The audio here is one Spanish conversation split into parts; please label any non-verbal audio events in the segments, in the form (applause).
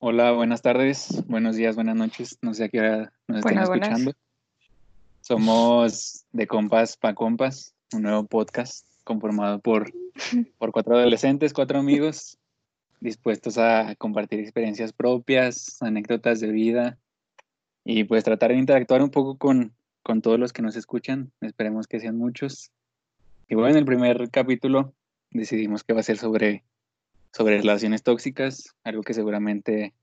Hola, buenas tardes, buenos días, buenas noches. No sé a qué hora nos estén Buenas, buenas. escuchando. Somos de Compas pa Compas, un nuevo podcast conformado por, (laughs) por cuatro adolescentes, cuatro amigos, dispuestos a compartir experiencias propias, anécdotas de vida y pues tratar de interactuar un poco con, con todos los que nos escuchan. Esperemos que sean muchos. Y bueno, en el primer capítulo decidimos que va a ser sobre, sobre relaciones tóxicas, algo que seguramente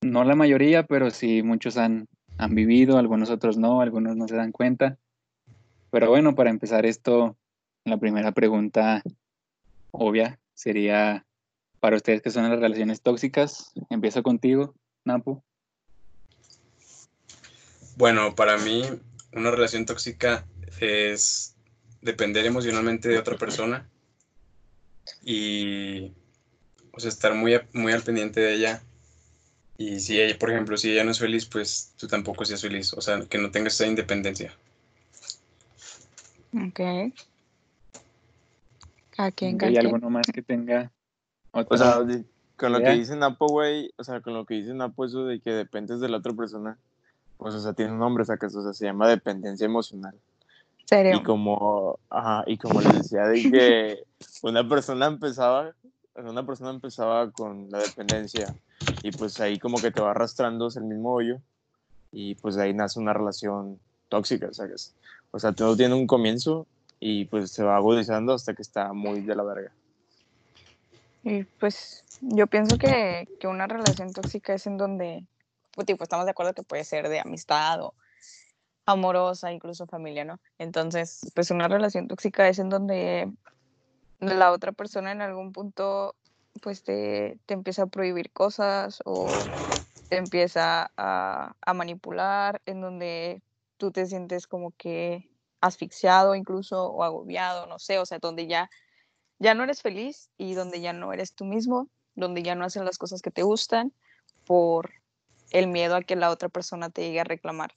no la mayoría, pero sí muchos han, han vivido, algunos otros no, algunos no se dan cuenta. Pero bueno, para empezar esto, la primera pregunta obvia sería para ustedes que son las relaciones tóxicas. Empiezo contigo, Napu. Bueno, para mí una relación tóxica es depender emocionalmente de otra persona y o sea, estar muy, a- muy al pendiente de ella. Y si ella, por ejemplo, si ella no es feliz, pues tú tampoco seas feliz. O sea, que no tengas esa independencia. Ok. Cada quien, ¿Hay alguno más que tenga otra? O sea, de- con lo que dice Napo, güey, o sea, con lo que dice Napo, eso de que dependes de la otra persona, pues, o sea, tiene un nombre, sacas, o sea, se llama dependencia emocional. Serio. Y como, ajá, y como les decía, de que (laughs) una persona empezaba, una persona empezaba con la dependencia, y pues ahí como que te va arrastrando hacia el mismo hoyo, y pues de ahí nace una relación tóxica, ¿sabes? O sea, todo tiene un comienzo, y pues se va agudizando hasta que está muy de la verga. Y pues yo pienso que, que una relación tóxica es en donde, pues, tipo, estamos de acuerdo que puede ser de amistad o amorosa, incluso familia, ¿no? Entonces, pues una relación tóxica es en donde la otra persona en algún punto, pues te, te empieza a prohibir cosas o te empieza a, a manipular, en donde tú te sientes como que asfixiado incluso o agobiado, no sé, o sea, donde ya ya no eres feliz y donde ya no eres tú mismo, donde ya no haces las cosas que te gustan por el miedo a que la otra persona te llegue a reclamar.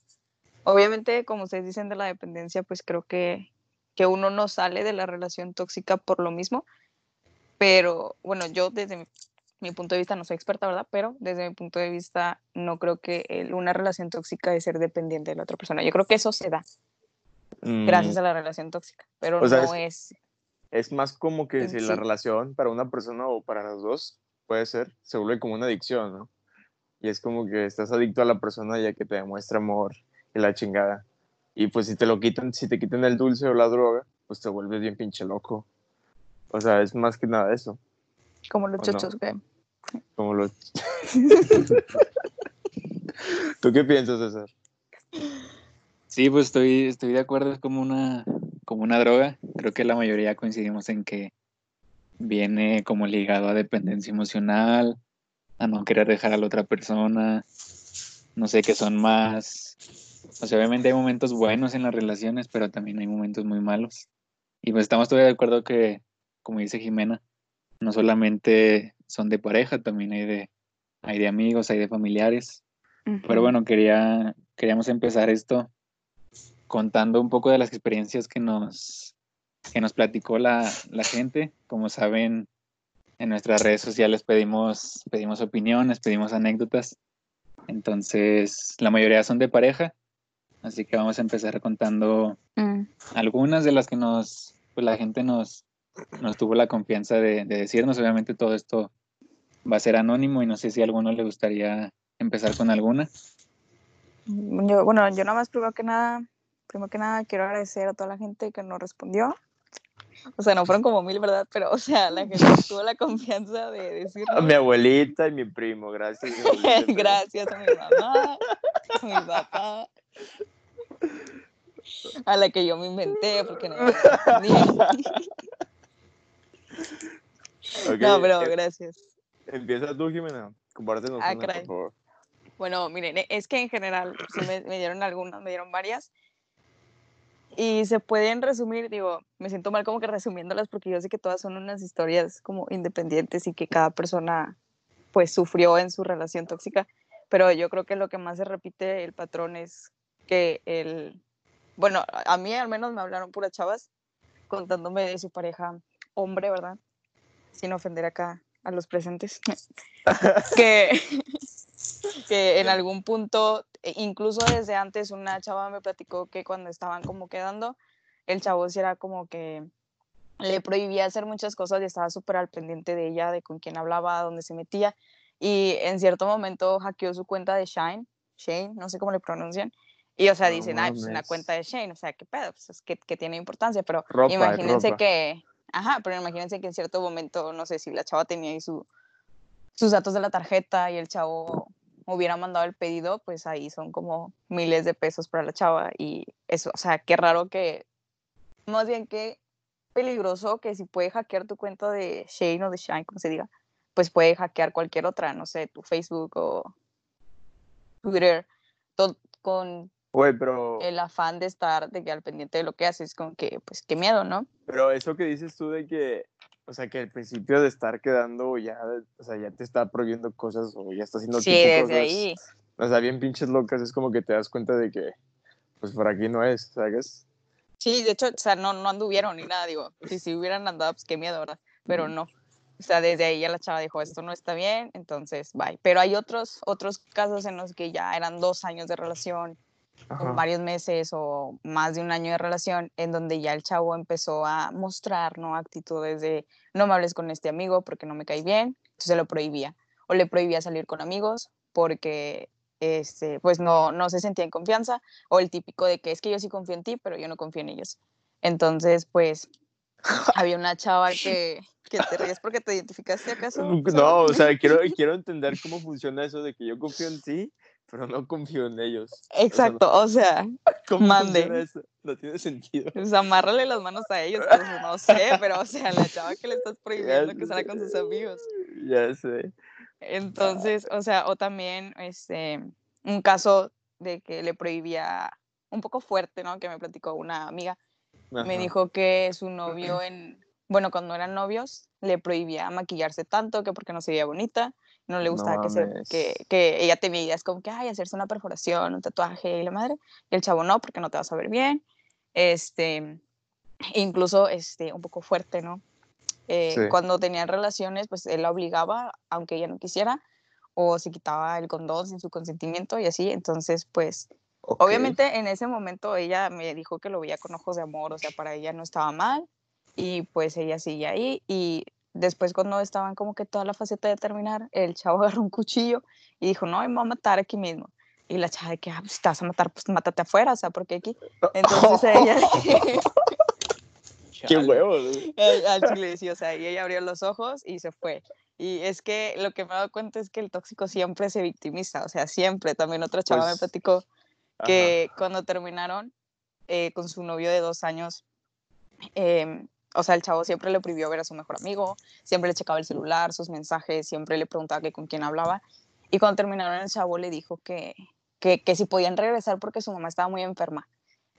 Obviamente, como ustedes dicen de la dependencia, pues creo que, que uno no sale de la relación tóxica por lo mismo, pero bueno, yo desde mi, mi punto de vista no soy experta, ¿verdad? Pero desde mi punto de vista no creo que el- una relación tóxica es ser dependiente de la otra persona. Yo creo que eso se da gracias Mm. a la relación tóxica, pero O sea, no es... Es más como que si la relación para una persona o para los dos puede ser, se vuelve como una adicción, ¿no? Y es como que estás adicto a la persona ya que te demuestra amor y la chingada. Y pues si te lo quitan, si te quitan el dulce o la droga, pues te vuelves bien pinche loco. O sea, es más que nada eso. Como los chochos, güey. Como lo... (laughs) ¿Tú qué piensas, César? Sí, pues estoy, estoy de acuerdo, es como una, como una droga. Creo que la mayoría coincidimos en que viene como ligado a dependencia emocional, a no querer dejar a la otra persona, no sé, que son más, o sea, obviamente hay momentos buenos en las relaciones, pero también hay momentos muy malos. Y pues estamos todavía de acuerdo que, como dice Jimena, no solamente son de pareja, también hay de, hay de amigos, hay de familiares. Pero bueno, quería, queríamos empezar esto contando un poco de las experiencias que nos, que nos platicó la, la gente. Como saben, en nuestras redes sociales pedimos, pedimos opiniones, pedimos anécdotas. Entonces, la mayoría son de pareja. Así que vamos a empezar contando Mm, algunas de las que nos, pues la gente nos, nos tuvo la confianza de, de decirnos. Obviamente todo esto va a ser anónimo y no sé si a alguno le gustaría empezar con alguna. Yo, bueno, yo nada más primero que nada, primero que nada quiero agradecer a toda la gente que nos respondió. O sea, no fueron como mil, ¿verdad? Pero, o sea, la gente tuvo la confianza de A decirnos mi abuelita y mi primo, gracias. (laughs) mi abuelita gracias a mi mamá, a mi papá, a la que yo me inventé porque no (laughs) me entendí. Ok, No, pero eh, gracias. Empieza tú, Jimena. Compártenos Ah, una, por favor. Bueno, miren, e- es que en general sí me, me dieron algunas, me dieron varias. Y se pueden resumir, digo, me siento mal como que resumiéndolas porque yo sé que todas son unas historias como independientes y que cada persona pues sufrió en su relación tóxica, pero yo creo que lo que más se repite el patrón es que el, bueno, a mí al menos me hablaron puras chavas contándome de su pareja hombre, ¿verdad? Sin ofender acá a los presentes, (laughs) que, que en algún punto, e incluso desde antes, una chava me platicó que cuando estaban como quedando, el chavo sí era como que le prohibía hacer muchas cosas y estaba súper al pendiente de ella, de con quién hablaba, dónde se metía. Y en cierto momento hackeó su cuenta de Shine, Shane, no sé cómo le pronuncian. Y, o sea, No dicen, ay, pues una cuenta de Shane, o sea, qué pedo, pues es que, que tiene importancia, pero Ropa, imagínense ropa. que, ajá, pero imagínense que en cierto momento, no sé si la chava tenía ahí su, sus datos de la tarjeta y el chavo hubiera mandado el pedido, pues ahí son como miles de pesos para la chava y eso, o sea, qué raro que, más bien que peligroso que si puede hackear tu cuenta de Shane o de Shine, como se diga, pues puede hackear cualquier otra, no sé, tu Facebook o Twitter, todo con Güey, pero, el afán de estar de que al pendiente de lo que haces, con que, pues, qué miedo, ¿no? pero eso que dices tú de que, o sea, que al principio de estar quedando ya, o sea, ya te está prohibiendo cosas o ya está haciendo Sí, desde cosas, ahí. o sea, bien pinches locas, es como que te das cuenta de que, pues por aquí no es, ¿sabes? Sí, de hecho, o sea, no, no anduvieron ni nada, digo, si, si hubieran andado, pues qué miedo, ¿verdad? Pero no. O sea, desde ahí ya la chava dijo, esto no está bien, entonces, bye. Pero hay otros, otros casos en los que ya eran dos años de relación, O varios meses o más de un año de relación, en donde ya el chavo empezó a mostrar, ¿no? Actitudes de, no me hables con este amigo porque no me cae bien, entonces lo prohibía. O le prohibía salir con amigos porque, este, pues no, no se sentía en confianza, o el típico de que es que yo sí confío en ti, pero yo no confío en ellos. Entonces, pues, (laughs) había una chava que, que te ríes porque te identificaste acaso. No, o sea, quiero, (laughs) quiero entender cómo funciona eso de que yo confío en ti, pero no confío en ellos. Exacto, o sea, (laughs) ¿Cómo Mande. funciona eso? No tiene sentido. Pues amárrale las manos a ellos, pues no sé, (laughs) pero o sea, la chava que le estás prohibiendo que salga con sus amigos. Ya sé. Entonces, o sea, o también este un caso de que le prohibía un poco fuerte, ¿no? Que me platicó una amiga, me Ajá. dijo que su novio en bueno, cuando eran novios le prohibía maquillarse tanto que porque no se veía bonita, no le No gustaba que, se, que, que ella tenía ideas como que, ay, hacerse una perforación, un tatuaje y la madre, y el chavo no, porque no te vas a ver bien, este, incluso, este, un poco fuerte, ¿no? Eh, Sí. Cuando tenían relaciones, pues él la obligaba, aunque ella no quisiera, o se quitaba el condón sin su consentimiento y así, entonces, pues. Obviamente en ese momento ella me dijo que lo veía con ojos de amor, o sea, para ella no estaba mal y pues ella sigue ahí y después cuando estaban como que toda la faceta de terminar, el chavo (laughs) agarró un cuchillo y dijo, no, me voy a matar aquí mismo. Y la chava de que, ah, pues, si te vas a matar, pues mátate afuera, o sea, porque aquí. Entonces (laughs) ella, (laughs) Qué huevos. al chile sí, o sea, y ella abrió los ojos y se fue. Y es que lo que me he dado cuenta es que el tóxico siempre se victimiza, o sea, siempre. También otra chava me Pues, platicó Ajá. que cuando terminaron eh, con su novio de dos años, em, o sea, el chavo siempre le prohibió ver a su mejor amigo, siempre le checaba el celular, sus mensajes, siempre le preguntaba que con quién hablaba. Y cuando terminaron, el chavo le dijo que, que, que si podían regresar porque su mamá estaba muy enferma.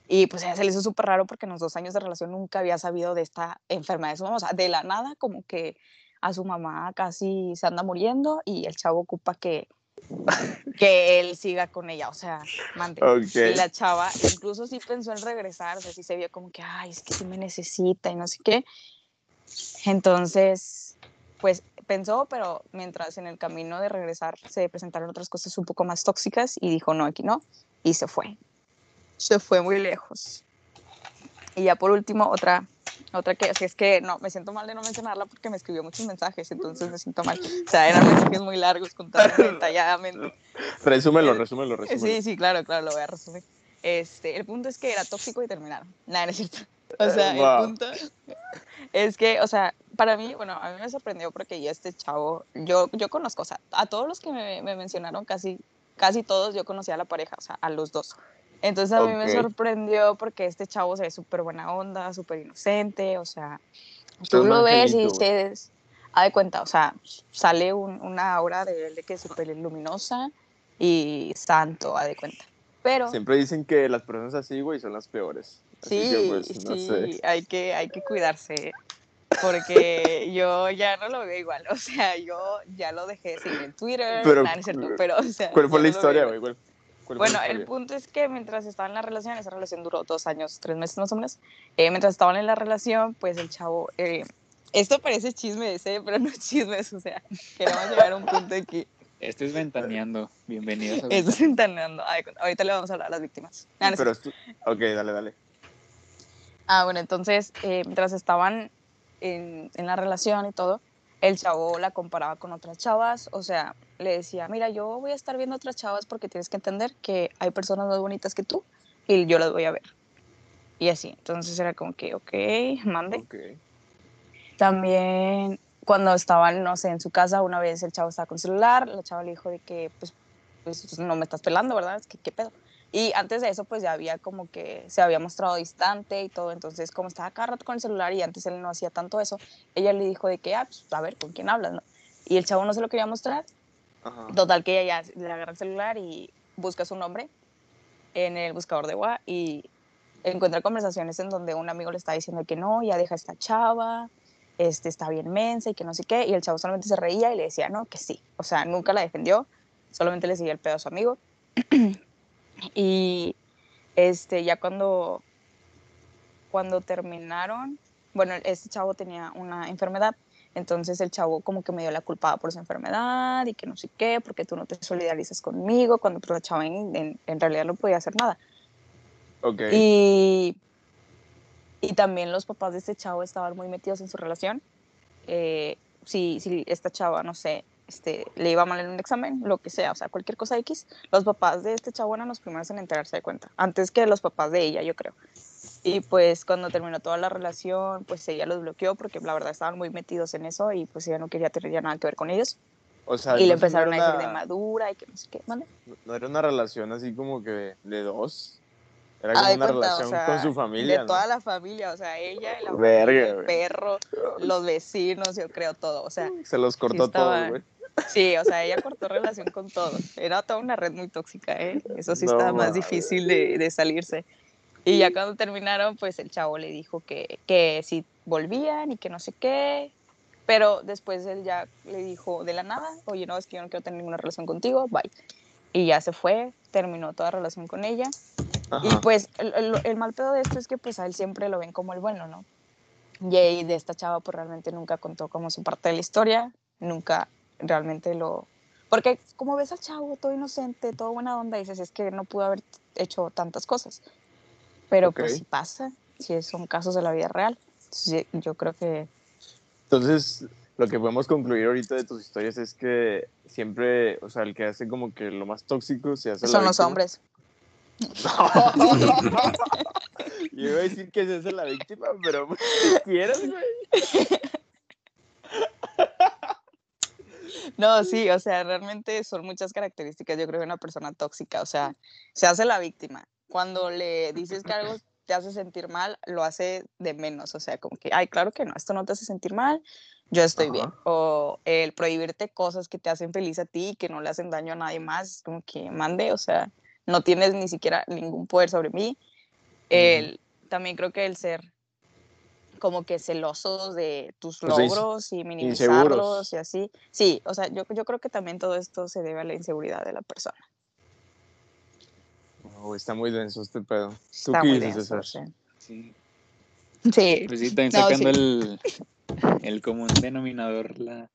Y pues ella se le hizo súper raro porque en los dos años de relación nunca había sabido de esta enfermedad de su mamá. O sea, de la nada, como que a su mamá casi se anda muriendo y el chavo ocupa que, que él siga con ella. O sea, mande. Y la chava incluso sí pensó en regresar, o sea, sí se vio como que, ay, es que sí me necesita y no sé qué. Entonces, pues pensó, pero mientras en el camino de regresar se presentaron otras cosas un poco más tóxicas y dijo, no, aquí no, y se fue. Se fue muy lejos. Y ya por último, otra, otra que, o sea, es que no, me siento mal de no mencionarla porque me escribió muchos mensajes, entonces me siento mal. O sea, eran mensajes muy largos, contados (laughs) detalladamente. Resúmelo, Eh, resúmelo, resúmelo. Sí, sí, claro, claro, lo voy a resumir. Este, el punto es que era tóxico y terminaron. Nada, no es cierto. O sea, Wow. el punto (laughs) es que, o sea, para mí, bueno, a mí me sorprendió porque ya este chavo, yo, yo conozco, o sea, a todos los que me, me mencionaron, casi, casi todos, yo conocía a la pareja, o sea, a los dos. Entonces a mí me sorprendió porque este chavo se ve súper buena onda, súper inocente, o sea, tú lo ves y dices, ha de cuenta, o sea, sale un- una aura de él de que es súper luminosa y santo, ha de cuenta. Pero Siempre dicen que las personas así, güey, son las peores. Así sí, que, pues, no sí, sé. hay que, hay que cuidarse. Porque yo ya no lo veo igual. (laughs) O sea, yo ya lo dejé de seguir en Twitter. Pero, nada, no es cierto, pero, o sea, ¿Cuál fue la no historia, güey? ¿Cuál- cuál fue bueno, el punto es que mientras estaban en la relación, esa relación duró dos años, tres meses más o menos, eh, mientras estaban en la relación, pues el chavo, eh, Esto parece chismes, ¿eh? pero (laughs) no es chismes, o sea, queremos llegar a un punto de que Esto es ventaneando. Bienvenidos a (laughs) esto es ventaneando. Ay, ahorita le vamos a hablar a las víctimas. No, es Pero estu- Ok, dale, dale. Ah, bueno, entonces, eh, mientras estaban en, en la relación y todo, el chavo la comparaba con otras chavas, o sea, le decía, mira, yo voy a estar viendo otras chavas porque tienes que entender que hay personas más bonitas que tú y yo las voy a ver. Y así, entonces era como que, ok, mande. Ok. También cuando estaban, no sé, en su casa, una vez el chavo estaba con celular, la chava le dijo de que, pues, pues no me estás pelando, ¿verdad? Es que, ¿qué pedo? Y antes de eso, pues ya había como que se había mostrado distante y todo, entonces como estaba cada rato con el celular y antes él no hacía tanto eso, ella le dijo de que, ah, pues a ver, ¿con quién hablas? No? Y el chavo no se lo quería mostrar, Total que ella ya le agarra el celular y busca su nombre en el buscador de WhatsApp y encuentra conversaciones en donde un amigo le está diciendo que no, ya deja a esta chava, este está bien mensa y que no sé qué, y el chavo solamente se reía y le decía no, que sí, o sea, nunca la defendió, solamente le seguía el pedo a su amigo. (clears throat) y este ya cuando cuando terminaron, bueno, este chavo tenía una enfermedad, entonces el chavo como que me dio la culpada por su enfermedad y que no sé qué, porque tú no te solidarizas conmigo, cuando pues, la chava en, en- en realidad no podía hacer nada. Ok. Y, y también los papás de este chavo estaban muy metidos en su relación. Eh, si, si esta chava, no sé, este, le iba mal en un examen, lo que sea, o sea, cualquier cosa X, los papás de este chavo eran los primeros en enterarse de cuenta, antes que los papás de ella, yo creo. Y pues cuando terminó toda la relación, pues ella los bloqueó porque la verdad estaban muy metidos en eso y pues ella no quería tener ya nada que ver con ellos. O sea, y le empezaron a decir de madura y que no sé qué, ¿mande? No era una relación así como que de, dos. Era como una cuenta, o relación sea, con su familia. De ¿no? toda la familia, o sea, ella, la Verga, el perro, los vecinos, yo creo todo, o sea, Se los cortó estaba- todos, güey. sí, o sea, ella cortó relación con todos. Era toda una red muy tóxica, ¿eh? Eso sí No estaba más difícil de, de salirse. Y ya cuando terminaron, pues el chavo le dijo que, que si volvían y que no sé qué, pero después él ya le dijo de la nada, oye, no, es que yo no quiero tener ninguna relación contigo, bye. Y ya se fue, terminó toda relación con ella. Y Ajá. pues el, el- el mal pedo de esto es que pues a él siempre lo ven como el bueno, ¿no? Y de esta chava pues realmente nunca contó como su parte de la historia, nunca realmente lo... Porque como ves al chavo todo inocente, todo buena onda, dices, es que no pudo haber hecho tantas cosas. Pero pues sí pasa, si son casos de la vida real. Sí, yo creo que... Entonces, lo que podemos concluir ahorita de tus historias es que siempre, o sea, el que hace como que lo más tóxico se hace la Son los víctima. hombres. (laughs) Yo iba a decir que se hace la víctima, pero pues, quieres, güey. No, sí, o sea, realmente son muchas características, yo creo, de una persona tóxica. O sea, se hace la víctima. Cuando le dices que algo te hace sentir mal, lo hace de menos. O sea, como que, ay, claro que no, esto no te hace sentir mal, yo estoy Ajá. bien. O el prohibirte cosas que te hacen feliz a ti y que no le hacen daño a nadie más, es como que mande, o sea, no tienes ni siquiera ningún poder sobre mí. El, También creo que el ser como que celosos de tus O sea, ins- logros y minimizarlos inseguros. y así. Sí, o sea, yo, yo creo que también todo esto se debe a la inseguridad de la persona. No, güey, está muy denso este pedo. ¿Tú Está qué muy dices, denso, César? Sí. sí. Sí, Pues sí, también No, sacando sí. el, el común denominador, la,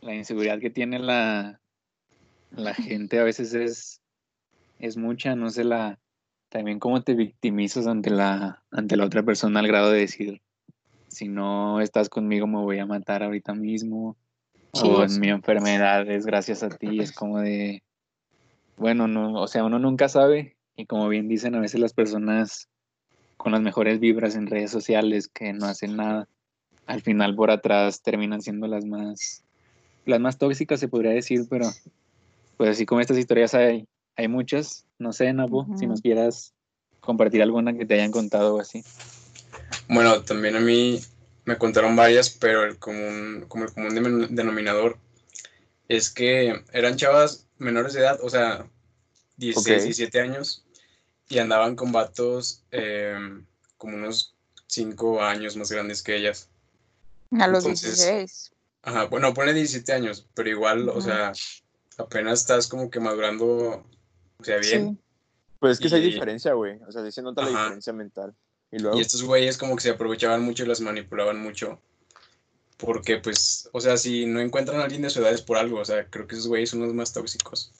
la inseguridad que tiene la, la gente a veces es, es mucha, no sé, la, también cómo te victimizas ante la, ante la otra persona al grado de decir, si no estás conmigo me voy a matar ahorita mismo, Sí, o en mi enfermedad es gracias a ti, es como de, bueno, no, o sea, uno nunca sabe, y como bien dicen, a veces las personas con las mejores vibras en redes sociales que no hacen nada, al final por atrás terminan siendo las más, las más tóxicas se podría decir, pero pues así como estas historias hay, hay muchas, no sé, Napo, si nos quieras compartir alguna que te hayan contado o así. Bueno, también a mí me contaron varias, pero el común, como el común denominador es que eran chavas menores de edad, o sea, 16, Ok. 17 años, y andaban con vatos em, como unos 5 años más grandes que ellas. A los Entonces, 16. Ajá, bueno, pone 17 años, pero igual, o sea, apenas estás como que madurando, o sea, bien. Sí. Pues es que sí hay diferencia, güey. O sea, sí se nota la diferencia mental. Y luego, Y estos güeyes como que se aprovechaban mucho y las manipulaban mucho. Porque, pues, o sea, si no encuentran a alguien de su edad es por algo. O sea, creo que esos güeyes son los más tóxicos.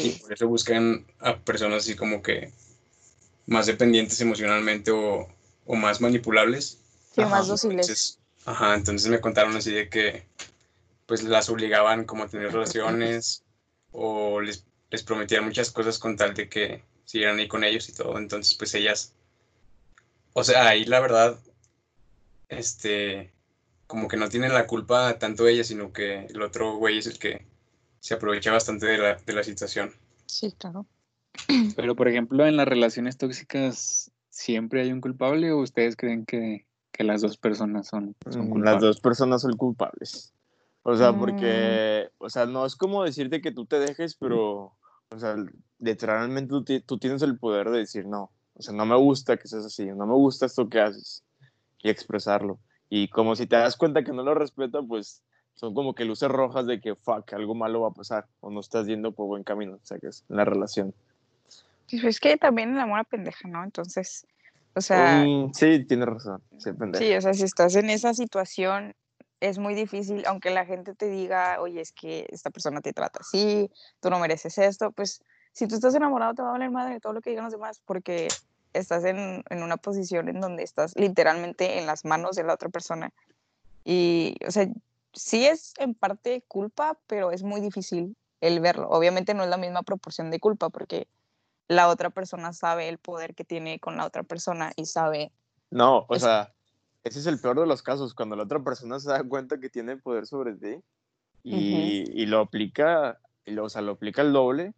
Y Sí, por eso buscan a personas así como que más dependientes emocionalmente o, o más manipulables. sí, Ajá, más dóciles. Entonces, ajá, entonces me contaron así de que pues las obligaban como a tener relaciones o les, les prometían muchas cosas con tal de que siguieran ahí con ellos y todo. Entonces, pues ellas, o sea, ahí la verdad, este, como que no tienen la culpa tanto ella, sino que el otro güey es el que se aprovecha bastante de la, de la situación. Sí, claro. (clears throat) Pero, por ejemplo, en las relaciones tóxicas, ¿siempre hay un culpable o ustedes creen que, que las dos personas son, son Mm, culpables? Las dos personas son culpables. O sea, Mm. porque, o sea, no es como decirte que tú te dejes, pero, o sea, literalmente tú, tú tienes el poder de decir no. O sea, no me gusta que seas así, no me gusta esto que haces y expresarlo. Y como si te das cuenta que no lo respeta, pues son como que luces rojas de que, fuck, algo malo va a pasar o no estás yendo por buen camino, o sea, que es la relación. Pues es que también el amor a pendeja, ¿no? Entonces, o sea, Mm, sí, tienes razón, sí, pendejo. sí, o sea, si estás en esa situación, es muy difícil, aunque la gente te diga, oye, es que esta persona te trata así, tú no mereces esto, pues si tú estás enamorado te va a valer madre de todo lo que digan los demás, porque estás en, en una posición en donde estás literalmente en las manos de la otra persona. Y, o sea, sí es en parte culpa, pero es muy difícil el verlo. Obviamente no es la misma proporción de culpa, porque la otra persona sabe el poder que tiene con la otra persona y sabe No, o sea, ese es el peor de los casos, cuando la otra persona se da cuenta que tiene poder sobre ti y, y lo aplica, y lo, o sea, lo aplica el doble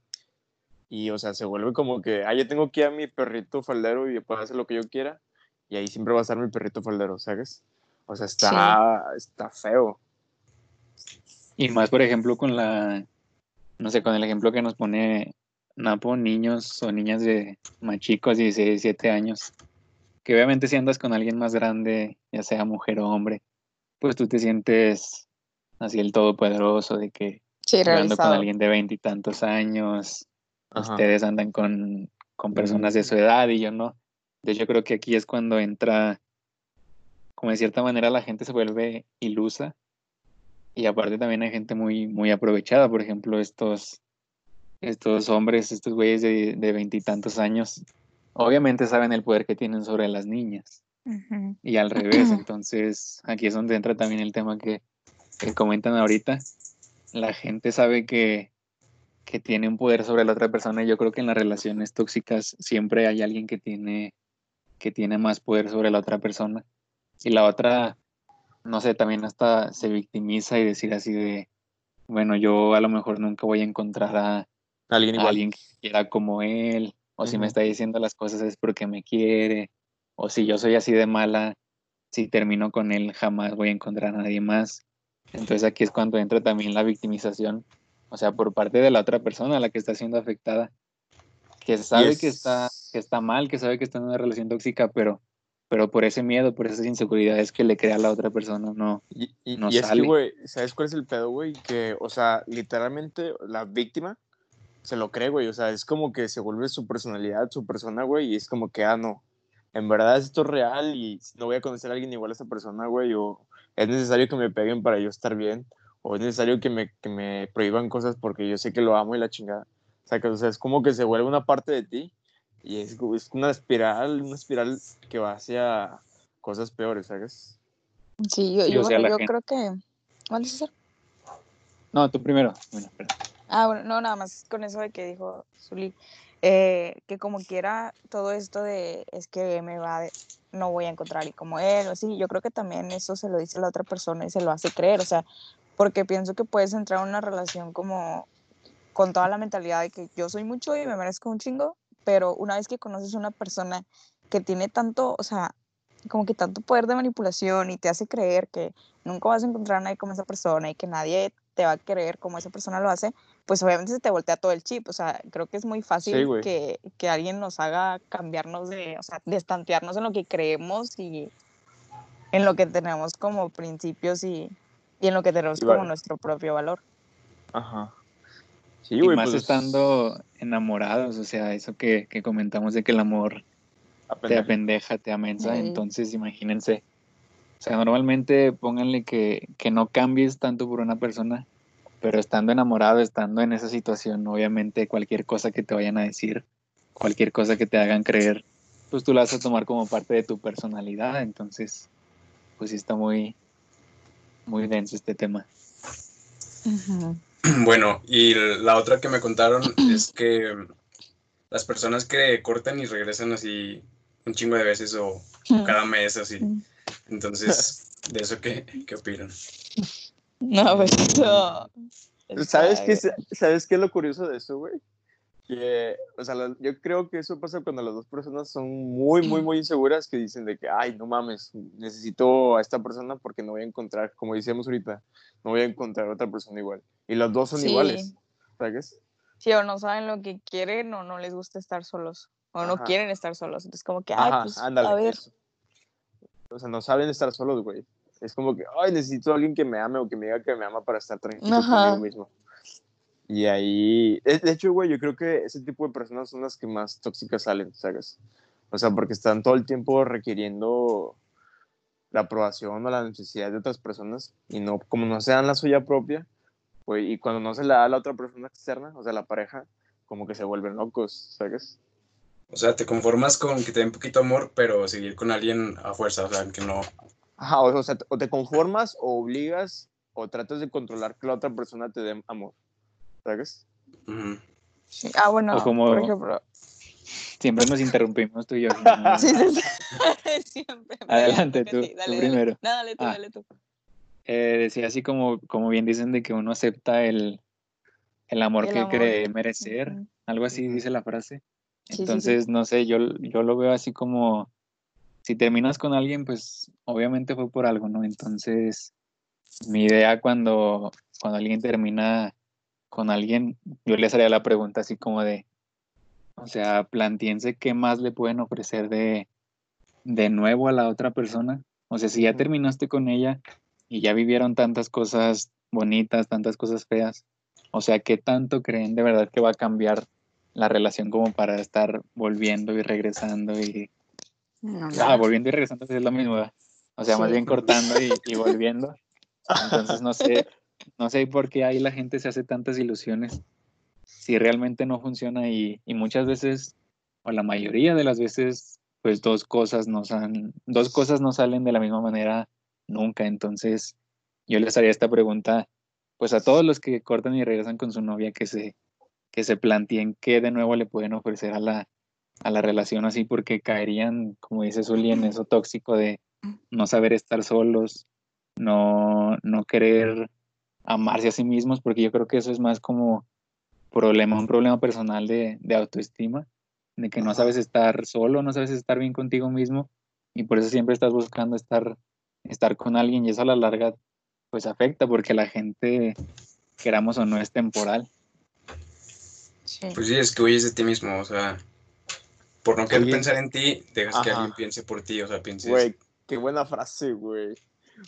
y, o sea, se vuelve como que, ah, yo tengo aquí a mi perrito faldero y puedo hacer lo que yo quiera y ahí siempre va a estar mi perrito faldero, ¿sabes? O sea, está, está feo. Y más, por ejemplo, con la, no sé, con el ejemplo que nos pone Napo, niños o niñas de más chicos, 16, 17 años, que obviamente si andas con alguien más grande, ya sea mujer o hombre, pues tú te sientes así el todopoderoso de que sí, con alguien de veintitantos años, Ajá. ustedes andan con, con personas de su edad y yo no. De hecho, creo que aquí es cuando entra, como de cierta manera la gente se vuelve ilusa y aparte también hay gente muy, muy aprovechada, por ejemplo, estos, estos hombres, estos güeyes de de veintitantos años, obviamente saben el poder que tienen sobre las niñas. Y al revés, entonces aquí es donde entra también el tema que, que comentan ahorita. La gente sabe que, que tiene un poder sobre la otra persona y yo creo que en las relaciones tóxicas siempre hay alguien que tiene, que tiene más poder sobre la otra persona. Y la otra, no sé, también hasta se victimiza y decir así de, bueno, yo a lo mejor nunca voy a encontrar a, Alguien a igual. alguien que quiera como él, o si me está diciendo las cosas es porque me quiere, o si yo soy así de mala, si termino con él jamás voy a encontrar a nadie más. Entonces aquí es cuando entra también la victimización, o sea, por parte de la otra persona, la que está siendo afectada, que sabe que está, es- que está mal, que sabe que está en una relación tóxica, pero, pero por ese miedo, por esas inseguridades que le crea a la otra persona, no, Y, y- no y es que, sale. güey, ¿sabes cuál es el pedo, güey? Que, o sea, literalmente la víctima se lo cree, güey. O sea, es como que se vuelve su personalidad, su persona, güey, y es como que, ah, no, en verdad esto es real y no voy a conocer a alguien igual a esa persona, güey, o es necesario que me peguen para yo estar bien, o es necesario que me, que me prohíban cosas porque yo sé que lo amo y la chingada. O sea, que, o sea, es como que se vuelve una parte de ti y es, es una espiral, una espiral que va hacia cosas peores, ¿sabes? Sí, yo, Sí, yo, sea, yo creo que... ¿Cuál es eso? no, tú primero. Bueno. Ah, bueno, no, nada más con eso de que dijo Zuli, eh, que como quiera todo esto de es que me va, de- no voy a encontrar y como él o así, yo creo que también eso se lo dice la otra persona y se lo hace creer, o sea, porque pienso que puedes entrar en una relación como con toda la mentalidad de que yo soy mucho y me merezco un chingo, pero una vez que conoces a una persona que tiene tanto, o sea, como que tanto poder de manipulación y te hace creer que nunca vas a encontrar a nadie como esa persona y que nadie te va a querer como esa persona lo hace, pues obviamente se te voltea todo el chip. O sea, creo que es muy fácil güey. que, que alguien nos haga cambiarnos de, o sea, destantearnos en lo que creemos y en lo que tenemos como principios y, y en lo que tenemos Y como vale. nuestro propio valor. Ajá. Sí, Y más pues, estando enamorados, o sea, eso que, que comentamos de que el amor te apendeja. te amensa, Ey. entonces imagínense O sea, normalmente pónganle que, que no cambies tanto por una persona, pero estando enamorado, estando en esa situación, obviamente cualquier cosa que te vayan a decir, cualquier cosa que te hagan creer, pues tú la vas a tomar como parte de tu personalidad. Entonces, pues sí está muy, muy denso este tema. (clears throat) Bueno, y la otra que me contaron (clears throat) es que las personas que cortan y regresan así un chingo de veces o cada mes así. Entonces, ¿de eso qué, qué opinan? (laughs) No, pues eso. ¿Sabes qué, ¿Sabes qué es lo curioso de eso, güey? Que, o sea, yo creo que eso pasa cuando las dos personas son muy, muy, (clears throat) muy inseguras que dicen de que, ay, no mames, necesito a esta persona porque no voy a encontrar, como decíamos ahorita, no voy a encontrar otra persona igual. Y los dos son Sí. iguales, ¿sabes? Sí, o no saben lo que quieren o no les gusta estar solos. O no quieren estar solos. Entonces, como que, ay, Ajá, pues, ándale. a ver. eso. O sea, no saben estar solos, güey. Es como que, ay, necesito a alguien que me ame o que me diga que me ama para estar tranquilo Ajá. conmigo mismo. Y ahí, de hecho, güey, yo creo que ese tipo de personas son las que más tóxicas salen, ¿sabes? O sea, porque están todo el tiempo requiriendo la aprobación o la necesidad de otras personas y no, como no se dan la suya propia, pues, y cuando no se la da a la otra persona externa, o sea, la pareja, como que se vuelven locos, ¿sabes? O sea, te conformas con que te den poquito amor, pero seguir con alguien a fuerza, o sea, que no. Ajá, o, o sea, o te conformas o obligas o tratas de controlar que la otra persona te dé amor, ¿sabes? Sí. Ah, bueno, O como- por ejemplo. Siempre nos interrumpimos tú y yo. (laughs) ¿no? Sí, sí, sí. (laughs) Siempre. me Adelante, tú, tú Dale, dale. primero. No, dale tú, Ah. dale tú. Eh, decía así como, como bien dicen de que uno acepta el, el amor El que amor. cree merecer, algo así dice la frase. Sí, sí, sí. Entonces, no sé, yo, yo lo veo así como, si terminas con alguien, pues obviamente fue por algo, ¿no? Entonces, mi idea cuando, cuando alguien termina con alguien, yo les haría la pregunta así como de, o sea, plantéense qué más le pueden ofrecer de, de nuevo a la otra persona. O sea, si ya terminaste con ella y ya vivieron tantas cosas bonitas, tantas cosas feas, o sea, ¿qué tanto creen de verdad que va a cambiar la relación como para estar volviendo y regresando y... No, Ah, volviendo y regresando es lo mismo, ¿verdad? O sea, más bien cortando y, y volviendo. (laughs) Entonces, no sé, no sé por qué ahí la gente se hace tantas ilusiones si realmente no funciona y, muchas veces, o la mayoría de las veces, pues dos cosas no salen, dos cosas no salen de la misma manera nunca. Entonces, yo les haría esta pregunta, pues a todos los que cortan y regresan con su novia, que se, que se planteen qué de nuevo le pueden ofrecer a la, a la relación así, porque caerían, como dice Zuli, en eso tóxico de no saber estar solos, no, no querer amarse a sí mismos, porque yo creo que eso es más como problema, un problema personal de, de autoestima, de que no sabes estar solo, no sabes estar bien contigo mismo, y por eso siempre estás buscando estar, estar con alguien, y eso a la larga pues afecta, porque la gente, queramos o no, es temporal. Sí. Pues sí, es que huyes de ti mismo, o sea, por no querer Oye. pensar en ti, dejas que alguien piense por ti, o sea, pienses. Güey, qué buena frase, güey.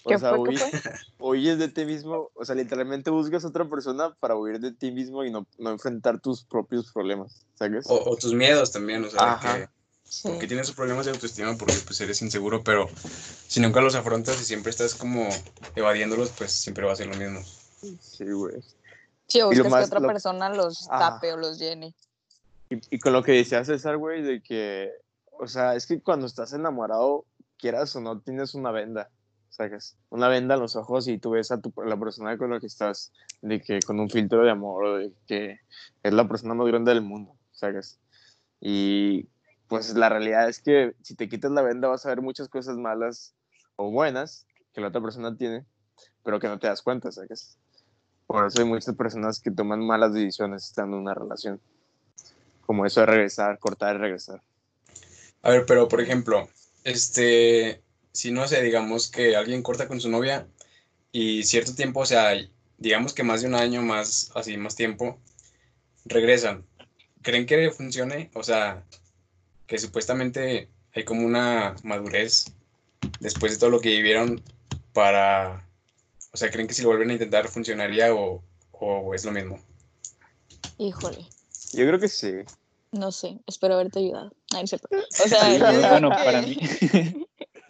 O ¿Qué sea, fue? ¿Qué huir- fue? (laughs) huyes de ti mismo, o sea, literalmente buscas a otra persona para huir de ti mismo y no, no enfrentar tus propios problemas, ¿sabes? O, o tus miedos también, o sea, Ajá. que Sí. porque tienes problemas de autoestima porque pues eres inseguro, pero si nunca los afrontas y siempre estás como evadiéndolos, pues siempre va a ser lo mismo. Sí, güey. Sí, o buscas más- que otra lo- persona los Ajá. tape o los llene. Y, y con lo que decía César, güey, de que, o sea, es que cuando estás enamorado, quieras o no, tienes una venda, ¿sabes? Una venda en los ojos y tú ves a, tu, a la persona con la que estás, de que con un filtro de amor, de que es la persona más grande del mundo, ¿sabes? Y pues la realidad es que si te quitas la venda vas a ver muchas cosas malas o buenas que la otra persona tiene, pero que no te das cuenta, ¿sabes? Por eso hay muchas personas que toman malas decisiones estando en una relación como eso de regresar, cortar y regresar. A ver, pero por ejemplo, este, si no sé, digamos que alguien corta con su novia y cierto tiempo, o sea, digamos que más de un año, más así, más tiempo, regresan. ¿Creen que funcione? O sea, que supuestamente hay como una madurez después de todo lo que vivieron para, o sea, ¿creen que si lo vuelven a intentar funcionaría o, o es lo mismo? Híjole, Yo creo que sí. no sé, espero haberte ayudado. Ay, no cierto. O (laughs) sea, Sí, bueno, para (laughs) mí,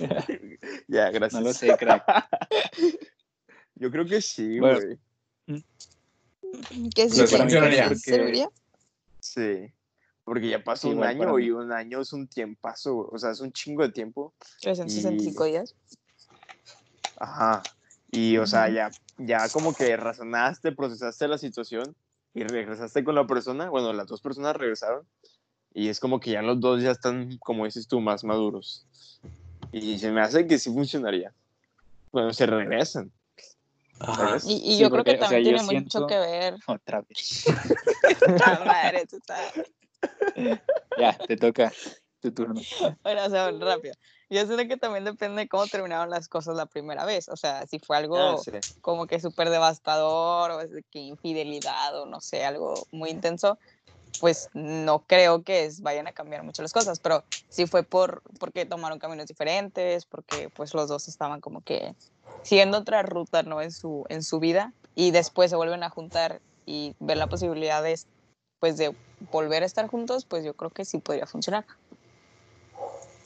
(laughs) Ya, gracias. No lo sé, crack. (laughs) Yo creo que sí, Bueno. güey. ¿Qué Pues sí, funcionaría. ¿sí serviría? Sí. Porque ya pasó Sí, un año y un año es un tiempazo, güey. O sea, es un chingo de tiempo. 365 días. Ajá. Y, o sea, ya, ya como que razonaste, procesaste la situación y regresaste con la persona. Bueno, las dos personas regresaron. Y es como que ya los dos ya están, como dices tú, más maduros. Y se me hace que sí funcionaría. Bueno, se regresan. ¿sabes? Y, y Sí, yo creo porque, que o sea, también tiene mucho siento- que ver. Otra vez. Madre, tú estás- (laughs) Ya, te toca tu turno. Bueno, o sea, rápido. Yo sé que también depende de cómo terminaron las cosas la primera vez. O sea, si fue algo Ah, sí. como que súper devastador o es de que infidelidad o no sé, algo muy intenso, pues no creo que es- vayan a cambiar mucho las cosas. Pero sí fue por porque tomaron caminos diferentes, porque pues los dos estaban como que siguiendo otra ruta, ¿no? En su, en su vida y después se vuelven a juntar y ver la posibilidad de, pues, de volver a estar juntos, pues yo creo que sí podría funcionar.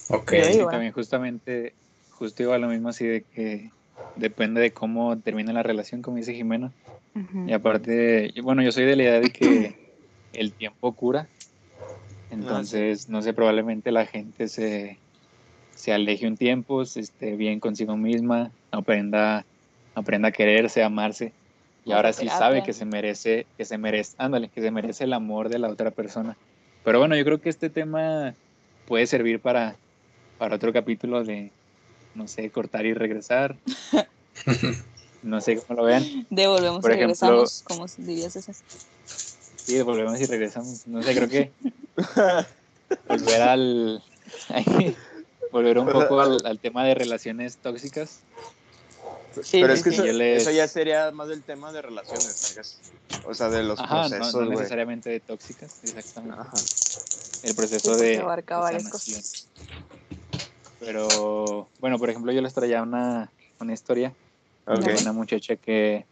Ok. Yo Sí, ¿no? también justamente, justo igual lo mismo así de que depende de cómo termine la relación, como dice Jimena. Y aparte, y bueno, yo soy de la idea de que el tiempo cura. Entonces, no sé, probablemente la gente se, se aleje un tiempo, se esté bien consigo misma, aprenda, aprenda a quererse, a amarse. Y Vaya ahora sí sabe que se merece, que se merece, ándale, que se merece el amor de la otra persona. Pero bueno, yo creo que este tema puede servir para, para otro capítulo de, no sé, cortar y regresar. (laughs) No sé cómo lo vean. Devolvemos Por y ejemplo- regresamos, como dirías eso. Sí, volvemos y regresamos. No sé, creo que (laughs) volver al. (laughs) volver un poco al, al tema de relaciones tóxicas. Sí, Pero es que sí. eso, Yo les- eso ya sería más del tema de relaciones, ¿sabes? O sea, de los Ajá, procesos, no necesariamente de tóxicas, exactamente. Ajá. El proceso Sí, de, abarca varias cosas. Pero, bueno, por ejemplo, yo les traía una, una historia de una muchacha que,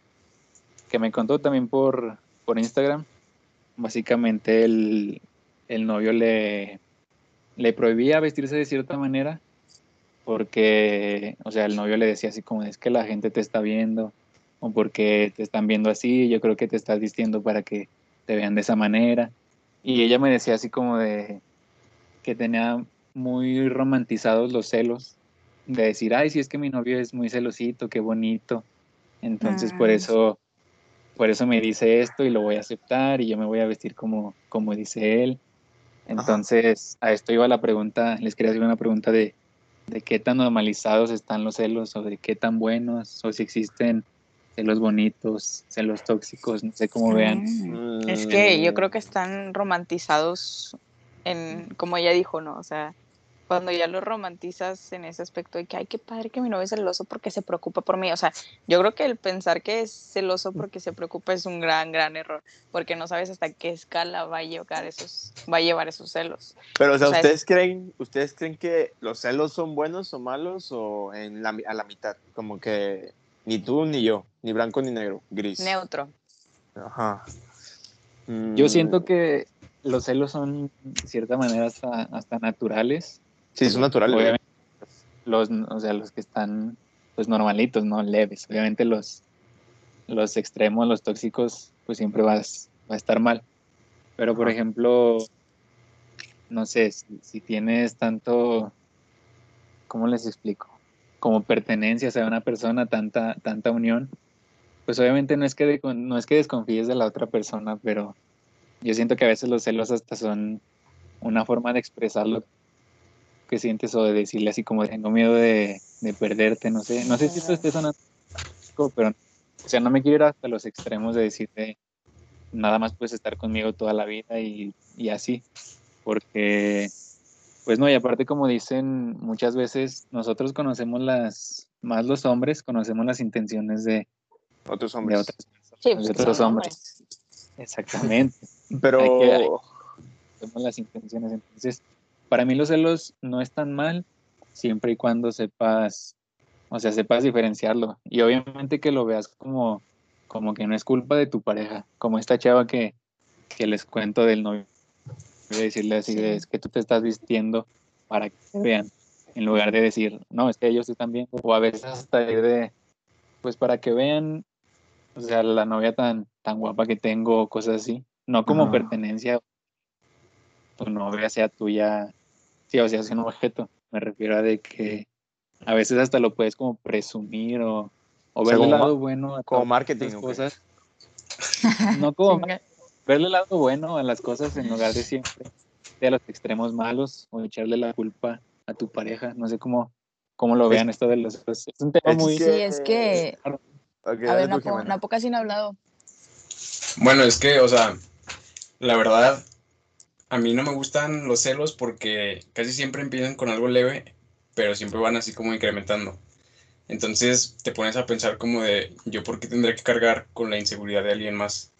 que me contó también por, por Instagram. Básicamente el, el novio le, le prohibía vestirse de cierta manera porque, o sea, el novio le decía así como es que la gente te está viendo o porque te están viendo así, yo creo que te estás vistiendo para que te vean de esa manera. Y ella me decía así como de que tenía muy romantizados los celos, de decir, ay, si es que mi novio es muy celosito, qué bonito. Entonces por Mm. eso, por eso me dice esto y lo voy a aceptar y yo me voy a vestir como, como dice él. Entonces, a esto iba la pregunta, les quería hacer una pregunta de, de qué tan normalizados están los celos o de qué tan buenos o si existen celos bonitos, celos tóxicos, no sé cómo vean. Es que yo creo que están romantizados en, como ella dijo, ¿no? O sea, cuando ya lo romantizas en ese aspecto de que, ay, qué padre que mi novio es celoso porque se preocupa por mí. O sea, yo creo que el pensar que es celoso porque se preocupa es un gran, gran error, porque no sabes hasta qué escala va a llevar esos, va a llevar esos celos. Pero, o sea, o sea, ¿ustedes creen, ¿ustedes creen que los celos son buenos o malos o en la, a la mitad? Como que ni tú ni yo, ni blanco ni negro, gris. Neutro. Ajá. Yo Mm, siento que los celos son, de cierta manera, hasta, hasta naturales. Sí, son naturales. Obviamente, los, o sea, los que están pues normalitos, no leves. Obviamente los, los extremos, los tóxicos, pues siempre vas, va a estar mal. Pero por ejemplo, no sé, si, si tienes tanto, ¿cómo les explico? Como pertenencia a una persona, tanta, tanta unión, pues obviamente no es que de- no es que desconfíes de la otra persona, pero yo siento que a veces los celos hasta son una forma de expresar lo que sientes o de decirle así como tengo miedo de, de perderte, no sé, no sé si esto esté sonando, pero o sea, no me quiero ir hasta los extremos de decirte nada más puedes estar conmigo toda la vida y, y así, porque pues no, y aparte como dicen muchas veces, nosotros conocemos las, más los hombres, conocemos las intenciones de, Otros de hombres. otras personas, Sí, de pues que otros hombres. Exactamente. Pero, Hay que- hay- Vemos las intenciones. Entonces, para mí los celos no están mal siempre y cuando sepas, o sea, sepas diferenciarlo. Y obviamente que lo veas como, como que no es culpa de tu pareja, como esta chava que, que les cuento del novio. Voy a decirle así, Sí. de, es que tú te estás vistiendo para que te vean. en lugar de decir, no, es que ellos están bien, o a veces hasta ir de, pues para que vean, o sea, la novia tan, tan guapa que tengo, cosas así, no como pertenencia, tu novia sea tuya, sí, o sea, es un objeto, me refiero a de que a veces hasta lo puedes como presumir o, o O sea, verle el lado bueno a como marketing, cosas. (laughs) No como verle el lado bueno a las cosas en lugar de siempre de los extremos malos o echarle la culpa a tu pareja. No sé cómo, cómo lo Es- vean esto de los Es un tema es muy... Sí, es que. A ver, Napo. Napo casi no ha hablado. Bueno, es que, o sea, la verdad, a mí no me gustan los celos porque casi siempre empiezan con algo leve, pero siempre van así como incrementando. Entonces te pones a pensar como de, ¿yo por qué tendré que cargar con la inseguridad de alguien más?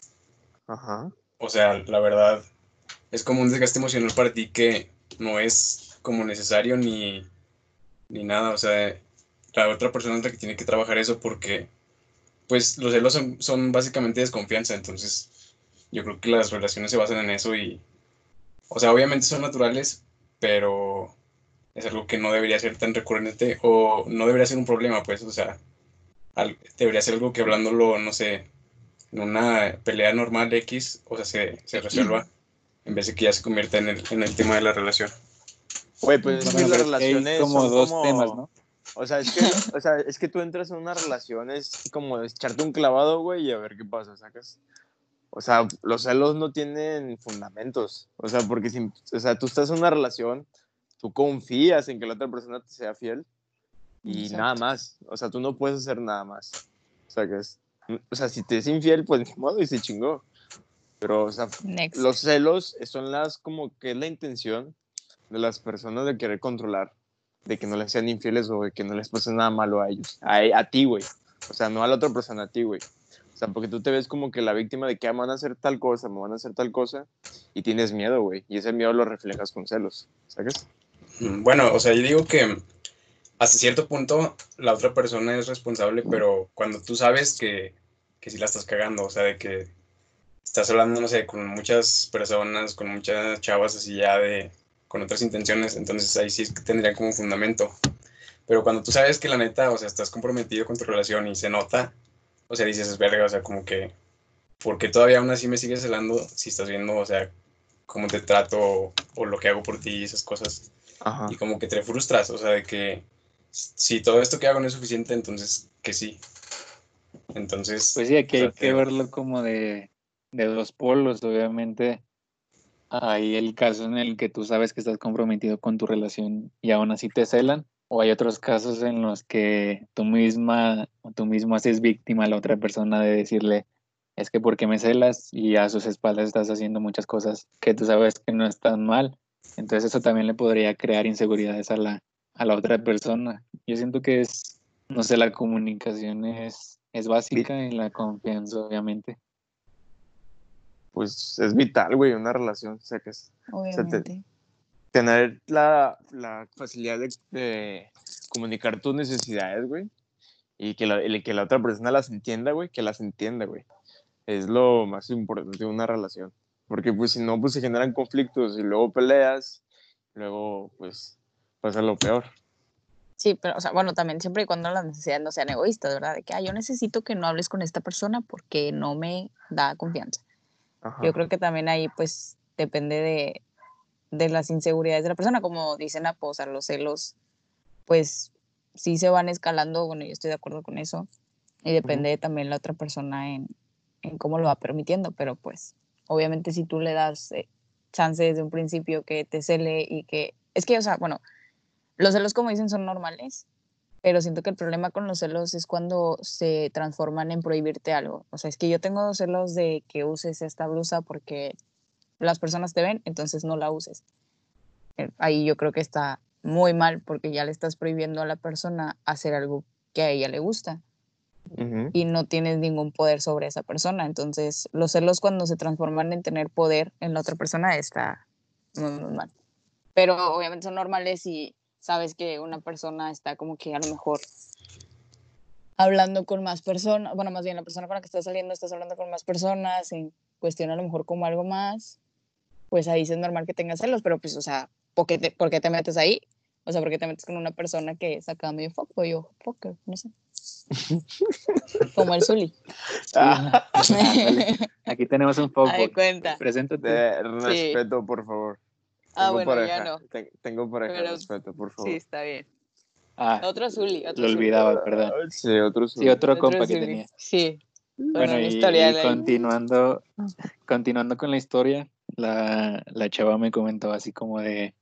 Ajá. O sea, la verdad, es como un desgaste emocional para ti que no es como necesario ni, ni nada. O sea, la otra persona es la que tiene que trabajar eso porque, pues, los celos son, son básicamente desconfianza. Entonces, yo creo que las relaciones se basan en eso y, o sea, obviamente son naturales, pero es algo que no debería ser tan recurrente o no debería ser un problema, pues, o sea, al- debería ser algo que hablándolo, no sé, en una pelea normal X, o sea, se, se resuelva en vez de que ya se convierta en el, en el tema de la relación. Güey, pues es que Bueno, las relaciones como son dos como- temas, ¿no? O sea, es que, o sea, es que tú entras en una relación, es como echarte un clavado, güey, y a ver qué pasa, ¿sacas? O sea, los celos no tienen fundamentos. O sea, porque si, o sea, tú estás en una relación, tú confías en que la otra persona te sea fiel y Exacto. nada más. O sea, tú no puedes hacer nada más. ¿Sacas? O sea, si te es infiel, pues ni modo y se chingó. Pero, o sea, Next. los celos son las como que es la intención de las personas de querer controlar, de que no les sean infieles o de que no les pase nada malo a ellos, a, a ti, güey. O sea, no a la otra persona, a ti, güey. O sea, porque tú te ves como que la víctima de que ah, me van a hacer tal cosa, me van a hacer tal cosa, y tienes miedo, güey. Y ese miedo lo reflejas con celos, ¿sabes? Mm, Bueno, o sea, yo digo que hasta cierto punto la otra persona es responsable, pero cuando tú sabes que, que sí la estás cagando, o sea, de que estás hablando, no sé, con muchas personas, con muchas chavas así ya de, con otras intenciones, entonces ahí sí es que tendría como un fundamento. Pero cuando tú sabes que la neta, o sea, estás comprometido con tu relación y se nota, o sea, dices, es verga, o sea, como que, ¿por qué todavía aún así me sigues celando si estás viendo, o sea, cómo te trato o, o lo que hago por ti y esas cosas? Ajá. y como que te frustras, o sea, de que si todo esto que hago no es suficiente, entonces que sí. Entonces, Pues sí, aquí o sea, hay que te- verlo como de, de dos polos, obviamente. Hay el caso en el que tú sabes que estás comprometido con tu relación y aún así te celan, o hay otros casos en los que tú misma o tú mismo haces víctima a la otra persona de decirle, es que porque me celas y a sus espaldas estás haciendo muchas cosas que tú sabes que no están mal. Entonces eso también le podría crear inseguridades a la, a la otra persona. Yo siento que es, no sé, la comunicación es, es básica y la confianza, obviamente. Pues es vital, güey, una relación, ¿sacas? Obviamente. Tener la, la facilidad de, de comunicar tus necesidades, güey, y que la, que la otra persona las entienda, güey, que las entienda, güey. Es lo más importante de una relación. Porque pues si no, pues se generan conflictos y luego peleas, luego pues pasa lo peor. Sí, pero, o sea, bueno, también siempre y cuando las necesidades no sean egoístas, ¿verdad? De que, ah, yo necesito que no hables con esta persona porque no me da confianza. Ajá. Yo creo que también ahí, pues, depende de, de las inseguridades de la persona, como dicen a o sea, los celos, pues, sí se van escalando, bueno, yo estoy de acuerdo con eso, y depende también la otra persona en, en cómo lo va permitiendo, pero pues, obviamente si tú le das eh, chance desde un principio que te cele y que, es que, o sea, bueno, los celos, como dicen, son normales, pero siento que el problema con los celos es cuando se transforman en prohibirte algo. O sea, es que yo tengo celos de que uses esta blusa porque las personas te ven, entonces no la uses. Eh, Ahí yo creo que está muy mal porque ya le estás prohibiendo a la persona hacer algo que a ella le gusta Ujú. y no tienes ningún poder sobre esa persona. Entonces, los celos cuando se transforman en tener poder en la otra persona está muy, muy mal. Pero obviamente son normales y sabes que una persona está como que a lo mejor hablando con más personas, bueno, más bien la persona con la que estás saliendo estás hablando con más personas, en cuestión a lo mejor como algo más, pues ahí sí es normal que tengas celos, pero pues, o sea, ¿por qué te, por qué te metes ahí? O sea, porque te metes con una persona que es acá medio fuckboy o fucker, no sé. (laughs) Como el Zully. (laughs) Ah. (laughs) Aquí tenemos un Ay, poco. cuenta. Preséntate. de respeto, por favor. Ah, Tengo bueno, pareja. ya no. Ten- tengo pareja, Pero- respeto, por favor. Sí, está bien. Ah, Otro Zully. Otro lo Zully. olvidaba, perdón. Sí, otro Sí, otro Otro compa que tenía. Sí. Bueno, un y, y continuando, continuando con la historia, la, la chava me comentó así como de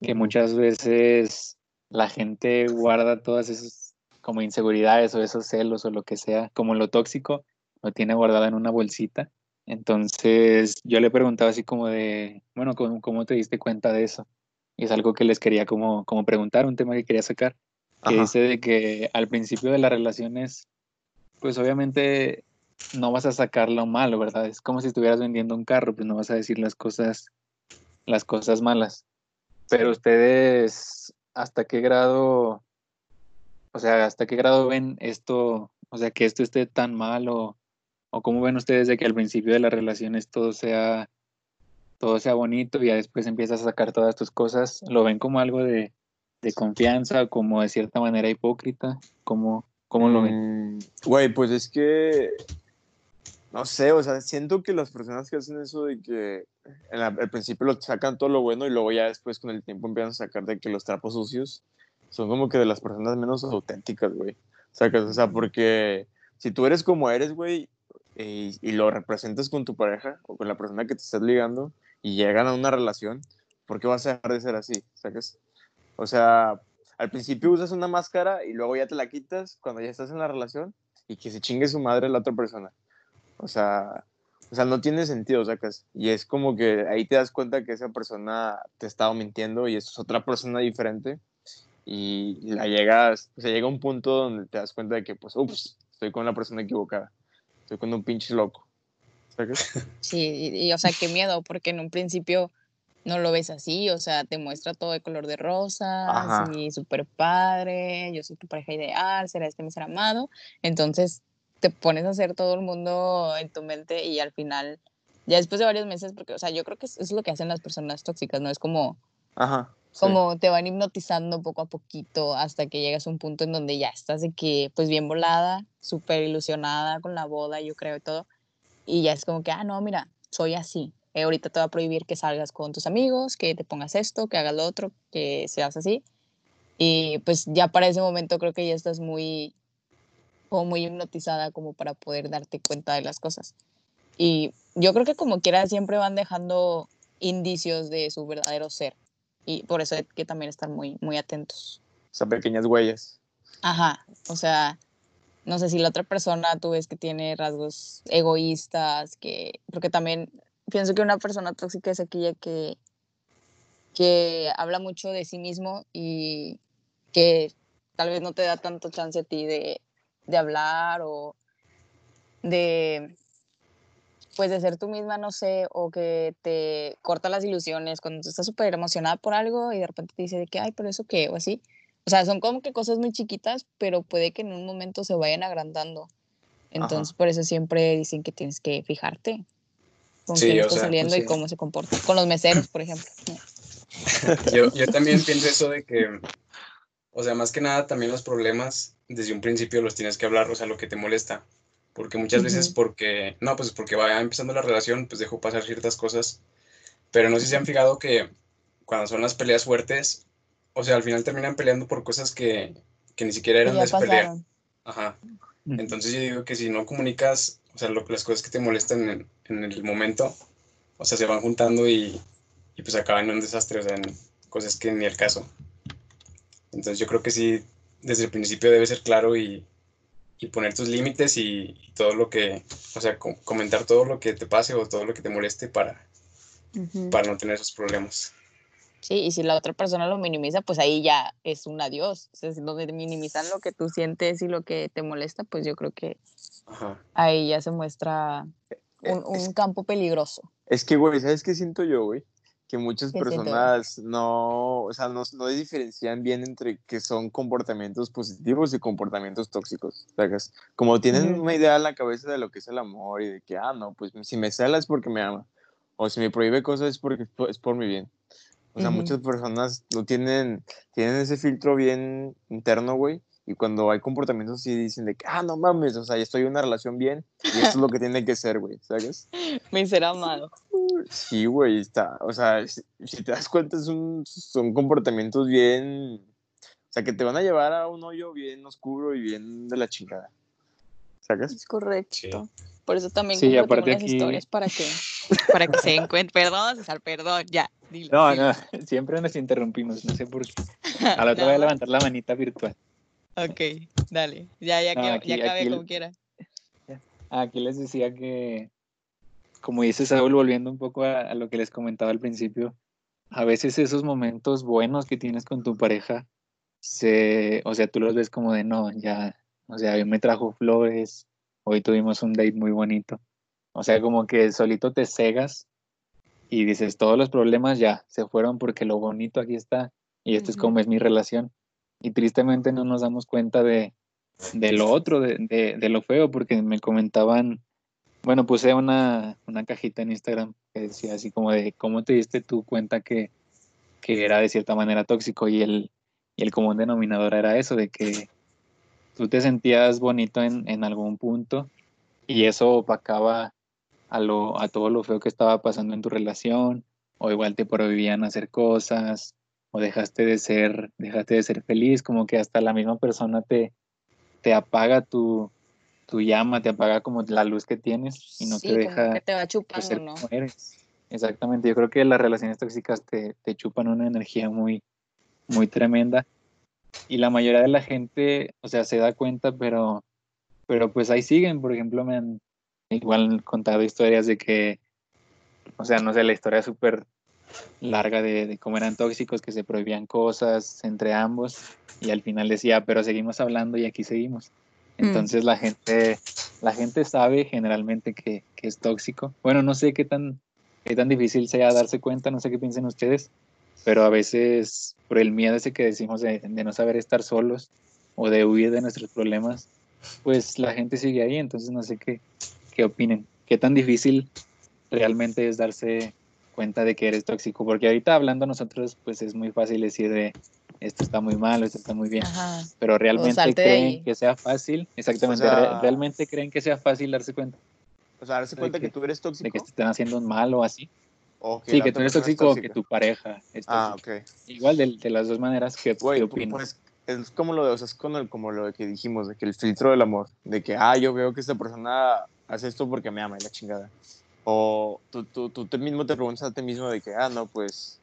que muchas veces la gente guarda todas esas como inseguridades o esos celos o lo que sea, como lo tóxico, lo tiene guardado en una bolsita. Entonces yo le preguntaba así como de, bueno, ¿cómo, cómo te diste cuenta de eso? Y es algo que les quería como, como preguntar, un tema que quería sacar, que Ajá. dice de que al principio de las relaciones, pues obviamente no vas a sacar lo malo, ¿verdad? Es como si estuvieras vendiendo un carro, pues no vas a decir las cosas, las cosas malas. Pero ustedes, ¿hasta qué grado, o sea, hasta qué grado ven esto, o sea, que esto esté tan mal o, o cómo ven ustedes de que al principio de las relaciones todo sea, todo sea bonito y ya después empiezas a sacar todas tus cosas? ¿Lo ven como algo de, de confianza como de cierta manera hipócrita? ¿Cómo, cómo lo ven? Mm, Güey, pues es que. No sé, o sea, siento que las personas que hacen eso de que al principio lo sacan todo lo bueno y luego ya después con el tiempo empiezan a sacar de que los trapos sucios son como que de las personas menos auténticas, güey. Sacas, o sea, porque si tú eres como eres, güey, y, y lo representas con tu pareja o con la persona que te estás ligando y llegan a una relación, ¿por qué vas a dejar de ser así? ¿Sacas? O sea, al principio usas una máscara y luego ya te la quitas cuando ya estás en la relación y que se chingue su madre la otra persona. O sea, o sea, no tiene sentido, sacas. Y es como que ahí te das cuenta que esa persona te estaba mintiendo y es otra persona diferente. Y la llegas, o sea, llega un punto donde te das cuenta de que, pues, ups, estoy con la persona equivocada. Estoy con un pinche loco. ¿Sacas? (laughs) Sí, y, y, o sea, qué miedo, porque en un principio no lo ves así, o sea, te muestra todo de color de rosa, y súper padre, yo soy tu pareja ideal, será este mi ser amado, entonces te pones a hacer todo el mundo en tu mente y al final, ya después de varios meses, porque, o sea, yo creo que es, es lo que hacen las personas tóxicas, ¿no? Es como, Ajá. sí. como te van hipnotizando poco a poquito hasta que llegas a un punto en donde ya estás de que, pues bien volada, súper ilusionada con la boda, yo creo y todo, y ya es como que, ah, no, mira, soy así. Eh, ahorita te va a prohibir que salgas con tus amigos, que te pongas esto, que hagas lo otro, que seas así. Y pues ya para ese momento creo que ya estás muy, como muy hipnotizada como para poder darte cuenta de las cosas. Y yo creo que como quiera siempre van dejando indicios de su verdadero ser. Y por eso hay que también estar muy, muy atentos. O sea, pequeñas huellas. Ajá, o sea, no sé si la otra persona tú ves que tiene rasgos egoístas, que, porque también pienso que una persona tóxica es aquella que, que habla mucho de sí mismo y que tal vez no te da tanto chance a ti de, de hablar o de, pues de ser tú misma, no sé, o que te corta las ilusiones cuando tú estás súper emocionada por algo y de repente te dice de que, ay, pero eso qué, o así. O sea, son como que cosas muy chiquitas, pero puede que en un momento se vayan agrandando. Entonces, por eso siempre dicen que tienes que fijarte con Sí, quién está sea, saliendo pues y sí. cómo se comporta. Con los meseros, por ejemplo. (laughs) Yo, yo también pienso eso de que, o sea, más que nada también los problemas desde un principio los tienes que hablar, o sea, lo que te molesta. Porque muchas veces porque, no, pues porque va empezando la relación, pues dejo pasar ciertas cosas. Pero no sé si se han fijado que cuando son las peleas fuertes, o sea, al final terminan peleando por cosas que, que ni siquiera eran de pelea. Ajá. Entonces yo digo que si no comunicas, o sea, lo- las cosas que te molestan en, en el momento, o sea, se van juntando y, y pues acaban en un desastre, o sea, en cosas que ni el caso. Entonces yo creo que sí, desde el principio debe ser claro y, y poner tus límites y, y todo lo que, o sea, co- comentar todo lo que te pase o todo lo que te moleste para, Ujú. para no tener esos problemas. Sí, y si la otra persona lo minimiza, pues ahí ya es un adiós. O sea, si donde minimizan lo que tú sientes y lo que te molesta, pues yo creo que Ajá. ahí ya se muestra Eh, un, es- un campo peligroso. Es que, güey, ¿sabes qué siento yo, güey? Que muchas personas no, o sea, no, no diferencian bien entre que son comportamientos positivos y comportamientos tóxicos, ¿sacas? Como tienen una idea en la cabeza de lo que es el amor y de que, ah, no, pues si me cela es porque me ama, o si me prohíbe cosas es porque es por, es por mi bien. O sea, muchas personas no tienen, tienen ese filtro bien interno, güey. Y cuando hay comportamientos así dicen de que, ah, no mames, o sea, ya estoy en una relación bien y esto es lo que tiene que ser, güey, ¿sabes? (laughs) Mi ser amado. Sí, güey, está, o sea, si, si te das cuenta, es un- son comportamientos bien, o sea, que te van a llevar a un hoyo bien oscuro y bien de la chingada, ¿sabes? Es correcto. Por eso también Sí, aparte las aquí- historias para que, (laughs) para que se encuentren. Perdón, César, perdón, ya. Dilo, No, dilo. no, siempre nos interrumpimos, no sé por qué. A la otra voy a levantar la manita virtual. Ok, dale. Ya, ya, No, que, aquí- ya acabé aquí como quiera. Aquí les decía que, como dice Saúl, volviendo un poco a, a lo que les comentaba al principio, a veces esos momentos buenos que tienes con tu pareja, se, o sea, tú los ves como de no, ya, o sea, hoy me trajo flores, hoy tuvimos un date muy bonito. O sea, como que solito te cegas y dices, todos los problemas ya se fueron porque lo bonito aquí está y esto es como es mi relación. Y tristemente no nos damos cuenta de, de lo otro, de, de, de lo feo, porque me comentaban, bueno, puse una, una cajita en Instagram que decía así como de cómo te diste tú cuenta que, que era de cierta manera tóxico y el, y el común denominador era eso, de que tú te sentías bonito en, en algún punto y eso opacaba a, lo, a todo lo feo que estaba pasando en tu relación, o igual te prohibían hacer cosas, o dejaste de ser, dejaste de ser feliz, como que hasta la misma persona te, te apaga tu, tu llama, te apaga como la luz que tienes y no sí, te deja que te va pues, chupando, ser ¿no? como eres. Exactamente, yo creo que las relaciones tóxicas te, te chupan una energía muy, muy tremenda y la mayoría de la gente, o sea, se da cuenta, pero, pero pues ahí siguen, por ejemplo, me han igual contado historias de que, o sea, no sé, la historia súper larga de, de cómo eran tóxicos, que se prohibían cosas entre ambos y al final decía, pero seguimos hablando y aquí seguimos. Mm. Entonces la gente, la gente sabe generalmente que, que es tóxico. Bueno, no sé qué tan, qué tan difícil sea darse cuenta, no sé qué piensen ustedes, pero a veces por el miedo ese que decimos de, de no saber estar solos o de huir de nuestros problemas, pues la gente sigue ahí, entonces no sé qué, qué opinen. ¿Qué tan difícil realmente es darse cuenta de que eres tóxico? Porque ahorita hablando nosotros, pues es muy fácil decir de esto está muy mal, esto está muy bien, Ajá. pero realmente de creen que sea fácil, exactamente, O sea- re- realmente creen que sea fácil darse cuenta O sea, darse ¿De cuenta que tú eres de tóxico. que te están haciendo un mal o así. o Sí, que tú eres tóxico o que tu pareja es Ah, ok. Igual de, de las dos maneras, ¿qué, Güey, qué pu- opinas? pues es como lo de, o sea, es con el- como lo que dijimos, de que el filtro del amor, de que, ah, yo veo que esta persona hace esto porque me ama y la chingada. O tú, tú, tú te mismo te preguntas a ti mismo de que, ah, no, pues,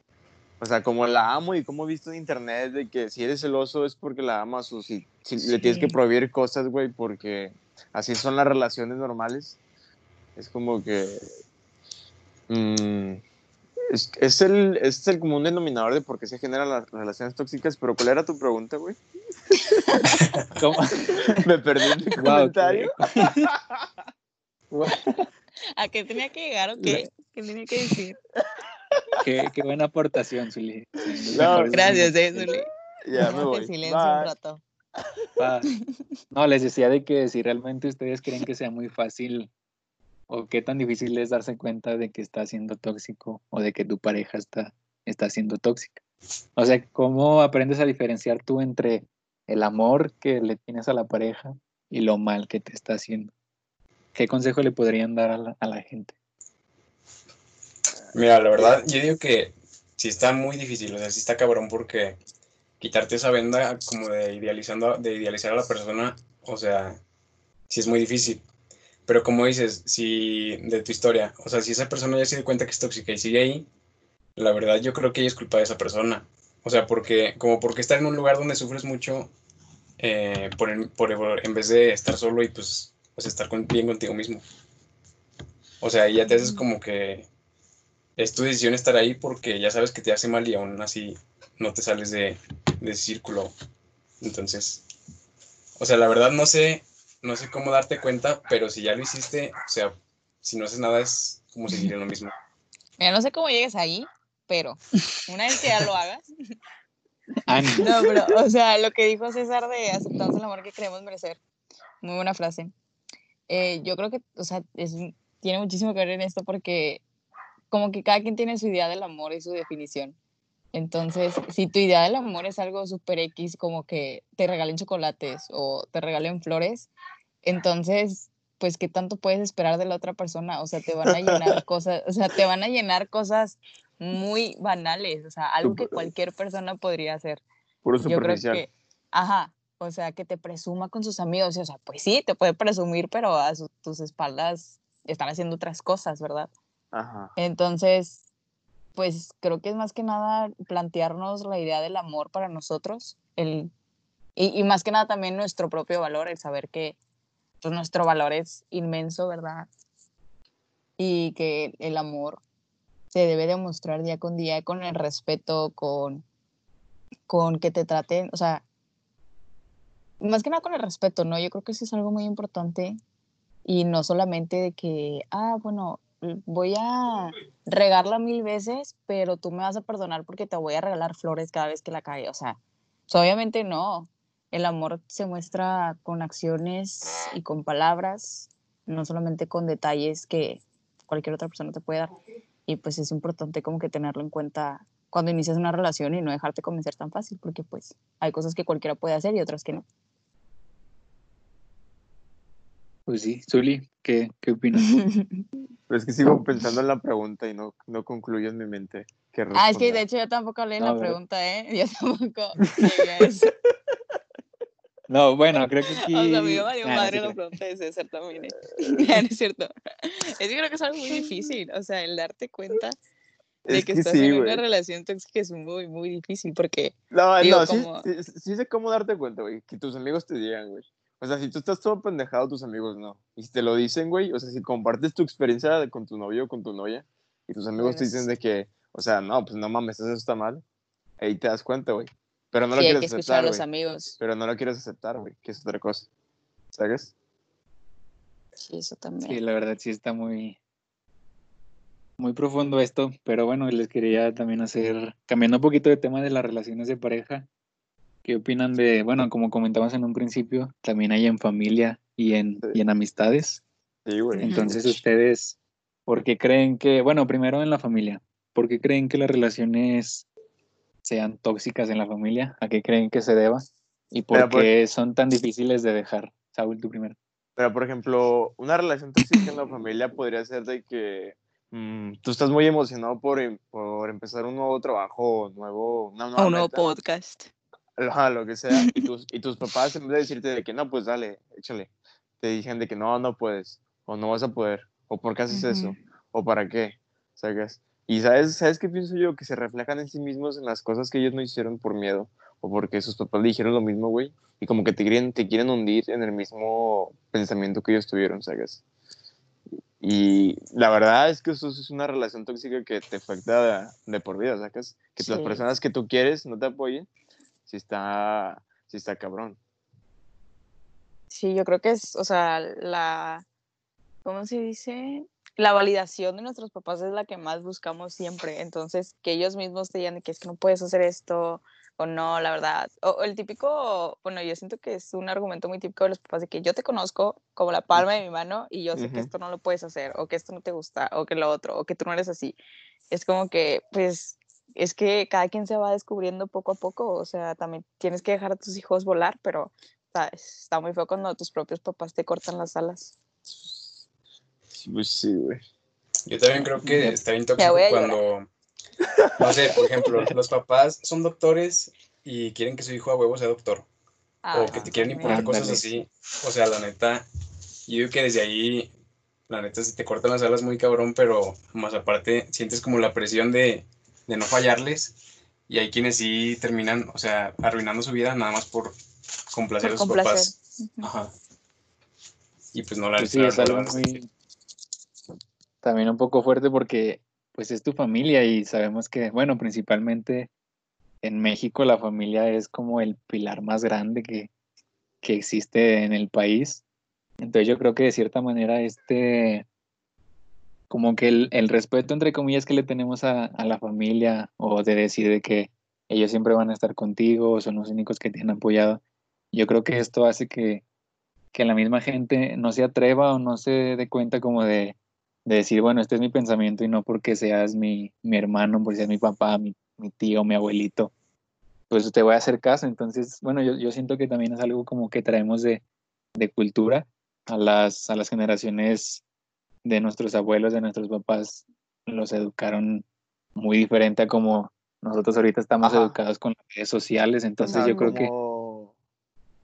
o sea, como la amo y como he visto en internet de que si eres celoso es porque la amas o si, si le tienes que prohibir cosas, güey, porque así son las relaciones normales. Es como que... mm, es, es el, es el común denominador de por qué se generan las relaciones tóxicas, pero ¿cuál era tu pregunta, güey? (laughs) ¿Cómo? (laughs) Me perdí en mi Guau, comentario. (laughs) ¿A qué tenía que llegar o qué? ¿Qué tenía que decir? (laughs) qué, qué buena aportación, Zuli. No, Gracias, eh. Zuli. Ya me voy. silencio un Bye. rato. Pa- (laughs) No, les decía de que si realmente ustedes creen que sea muy fácil o qué tan difícil es darse cuenta de que está siendo tóxico o de que tu pareja está, está siendo tóxica. O sea, ¿cómo aprendes a diferenciar tú entre el amor que le tienes a la pareja y lo mal que te está haciendo? ¿Qué consejo le podrían dar a la, a la gente? Mira, la verdad, yo digo que sí está muy difícil, o sea, sí está cabrón porque quitarte esa venda como de idealizando, de idealizar a la persona, o sea, sí es muy difícil. Pero como dices, si de tu historia, o sea, si esa persona ya se dio cuenta que es tóxica y sigue ahí, la verdad yo creo que ella es culpa de esa persona. O sea, porque, como porque estar en un lugar donde sufres mucho, eh, por, por- en vez de estar solo y pues, pues estar con- bien contigo mismo. O sea, ya te haces como que es tu decisión estar ahí porque ya sabes que te hace mal y aún así no te sales de, de ese círculo. Entonces, o sea, la verdad no sé, no sé cómo darte cuenta, pero si ya lo hiciste, o sea, si no haces nada es como seguir en lo mismo. Mira, no sé cómo llegues ahí, pero una vez que ya lo hagas. (laughs) No, pero, o sea, lo que dijo César de aceptamos el amor que queremos merecer. Muy buena frase. Eh, yo creo que, o sea, es, tiene muchísimo que ver en esto porque como que cada quien tiene su idea del amor y su definición. Entonces, si tu idea del amor es algo súper X, como que te regalen chocolates o te regalen flores, entonces, pues, ¿qué tanto puedes esperar de la otra persona? O sea, te van a llenar (laughs) cosas, o sea, te van a llenar cosas muy banales, o sea, algo que cualquier persona podría hacer. Puro Yo creo superficial. que, ajá, o sea, que te presuma con sus amigos, o sea, pues sí, te puede presumir, pero a su- tus espaldas están haciendo otras cosas, ¿verdad? Ajá. Entonces, pues creo que es más que nada plantearnos la idea del amor para nosotros, el, y, y más que nada también nuestro propio valor, el saber que pues, nuestro valor es inmenso, ¿verdad? Y que el amor se debe demostrar día con día con el respeto, con, con que te traten, o sea, más que nada con el respeto, ¿no? Yo creo que eso es algo muy importante y no solamente de que, ah, bueno, voy a regarla mil veces, pero tú me vas a perdonar porque te voy a regalar flores cada vez que la cague. O sea, obviamente no. El amor se muestra con acciones y con palabras, no solamente con detalles que cualquier otra persona te puede dar. Y pues es importante como que tenerlo en cuenta cuando inicias una relación y no dejarte convencer tan fácil, porque pues hay cosas que cualquiera puede hacer y otras que no. Pues sí, Zuli, ¿qué, qué opinas? (laughs) Pero es que sigo pensando en la pregunta y no, no concluyo en mi mente. qué Ah, es que de hecho yo tampoco leí No, la pregunta, ¿eh? (laughs) Yo tampoco eso. (laughs) No, bueno, creo que aquí... O sea, me valió Ah, no, madre sí, la pregunta de César también. ¿eh? No es cierto. Es que creo que es algo muy difícil. O sea, el darte cuenta de Es que, que estás sí, en una relación tóxica es muy, muy difícil porque No, Digo, no, sí, como- sí, sí sé cómo darte cuenta, güey. Que tus amigos te digan, güey. O sea, si tú estás todo pendejado, tus amigos no. Y si te lo dicen, güey, o sea, si compartes tu experiencia con tu novio o con tu novia, y tus amigos te dicen de que, o sea, no, pues no mames, eso está mal, ahí te das cuenta, güey. Pero no lo sí hay quieres que escuchar a aceptar, los amigos. Pero no lo quieres aceptar, güey, que es otra cosa. ¿Sabes? Sí, eso también. Sí, la verdad sí está muy, muy profundo esto, pero bueno, les quería también hacer, cambiando un poquito de tema de las relaciones de pareja, ¿qué opinan de, bueno, como comentamos en un principio, también hay en familia y en, Sí. y en amistades? Sí, güey. Entonces ustedes, ¿por qué creen que, bueno, primero en la familia, ¿por qué creen que las relaciones sean tóxicas en la familia? ¿A qué creen que se deba? ¿Y por por- qué son tan difíciles de dejar? Saúl, tú primero. Pero, por ejemplo, una relación tóxica en la (laughs) familia podría ser de que tú estás muy emocionado por, em- por empezar un nuevo trabajo, nuevo, una nueva O un nuevo meta, podcast. lo que sea, y (laughs) tus, y tus papás en vez de decirte de que no, pues dale, échale, te dicen de que no, no puedes, o no vas a poder, o por qué haces eso, o para qué, ¿sabes? Y ¿sabes, ¿sabes qué pienso yo? Que se reflejan en sí mismos en las cosas que ellos no hicieron por miedo, o porque sus papás le dijeron lo mismo, güey, y como que te quieren, te quieren hundir en el mismo pensamiento que ellos tuvieron, ¿sabes? Y la verdad es que eso es una relación tóxica que te afecta de, de por vida, ¿sacas? Que las personas que tú quieres no te apoyen, si está, si está cabrón. Sí, yo creo que es, o sea, la, ¿cómo se dice? La validación de nuestros papás es la que más buscamos siempre. Entonces, que ellos mismos te digan que es que no puedes hacer esto o no, la verdad. O, o el típico, bueno, yo siento que es un argumento muy típico de los papás de que yo te conozco como la palma de mi mano y yo sé que Ujú. esto no lo puedes hacer o que esto no te gusta o que lo otro o que tú no eres así. Es como que, pues, es que cada quien se va descubriendo poco a poco. O sea, también tienes que dejar a tus hijos volar, pero está, está muy feo cuando tus propios papás te cortan las alas. Sí, Pues sí, güey. Yo también creo que está bien tóxico cuando, no sé, por ejemplo, los papás son doctores y quieren que su hijo a huevo sea doctor. o que te quieren imponer Ándale. cosas así. O sea, la neta, yo digo que desde ahí, la neta, se te cortan las alas muy cabrón, pero más aparte, sientes como la presión de, de no fallarles. Y hay quienes sí terminan, o sea, arruinando su vida nada más por complacer Por a sus complacer. papás. Ajá. Y pues no la Pues sí, es algo muy también un poco fuerte porque pues es tu familia y sabemos que, bueno, principalmente en México la familia es como el pilar más grande que, que existe en el país. Entonces yo creo que de cierta manera este, como que el, el respeto entre comillas que le tenemos a, a la familia o de decir de que ellos siempre van a estar contigo, son los únicos que te han apoyado, yo creo que esto hace que, que la misma gente no se atreva o no se dé cuenta como de, de decir, bueno, este es mi pensamiento y no porque seas mi, mi hermano, porque seas mi papá, mi, mi tío, mi abuelito, pues te voy a hacer caso. Entonces, bueno, yo, yo siento que también es algo como que traemos de, de cultura a las, a las generaciones de nuestros abuelos, de nuestros papás, los educaron muy diferente a como nosotros ahorita estamos Ajá. educados con las redes sociales. Entonces, yo creo que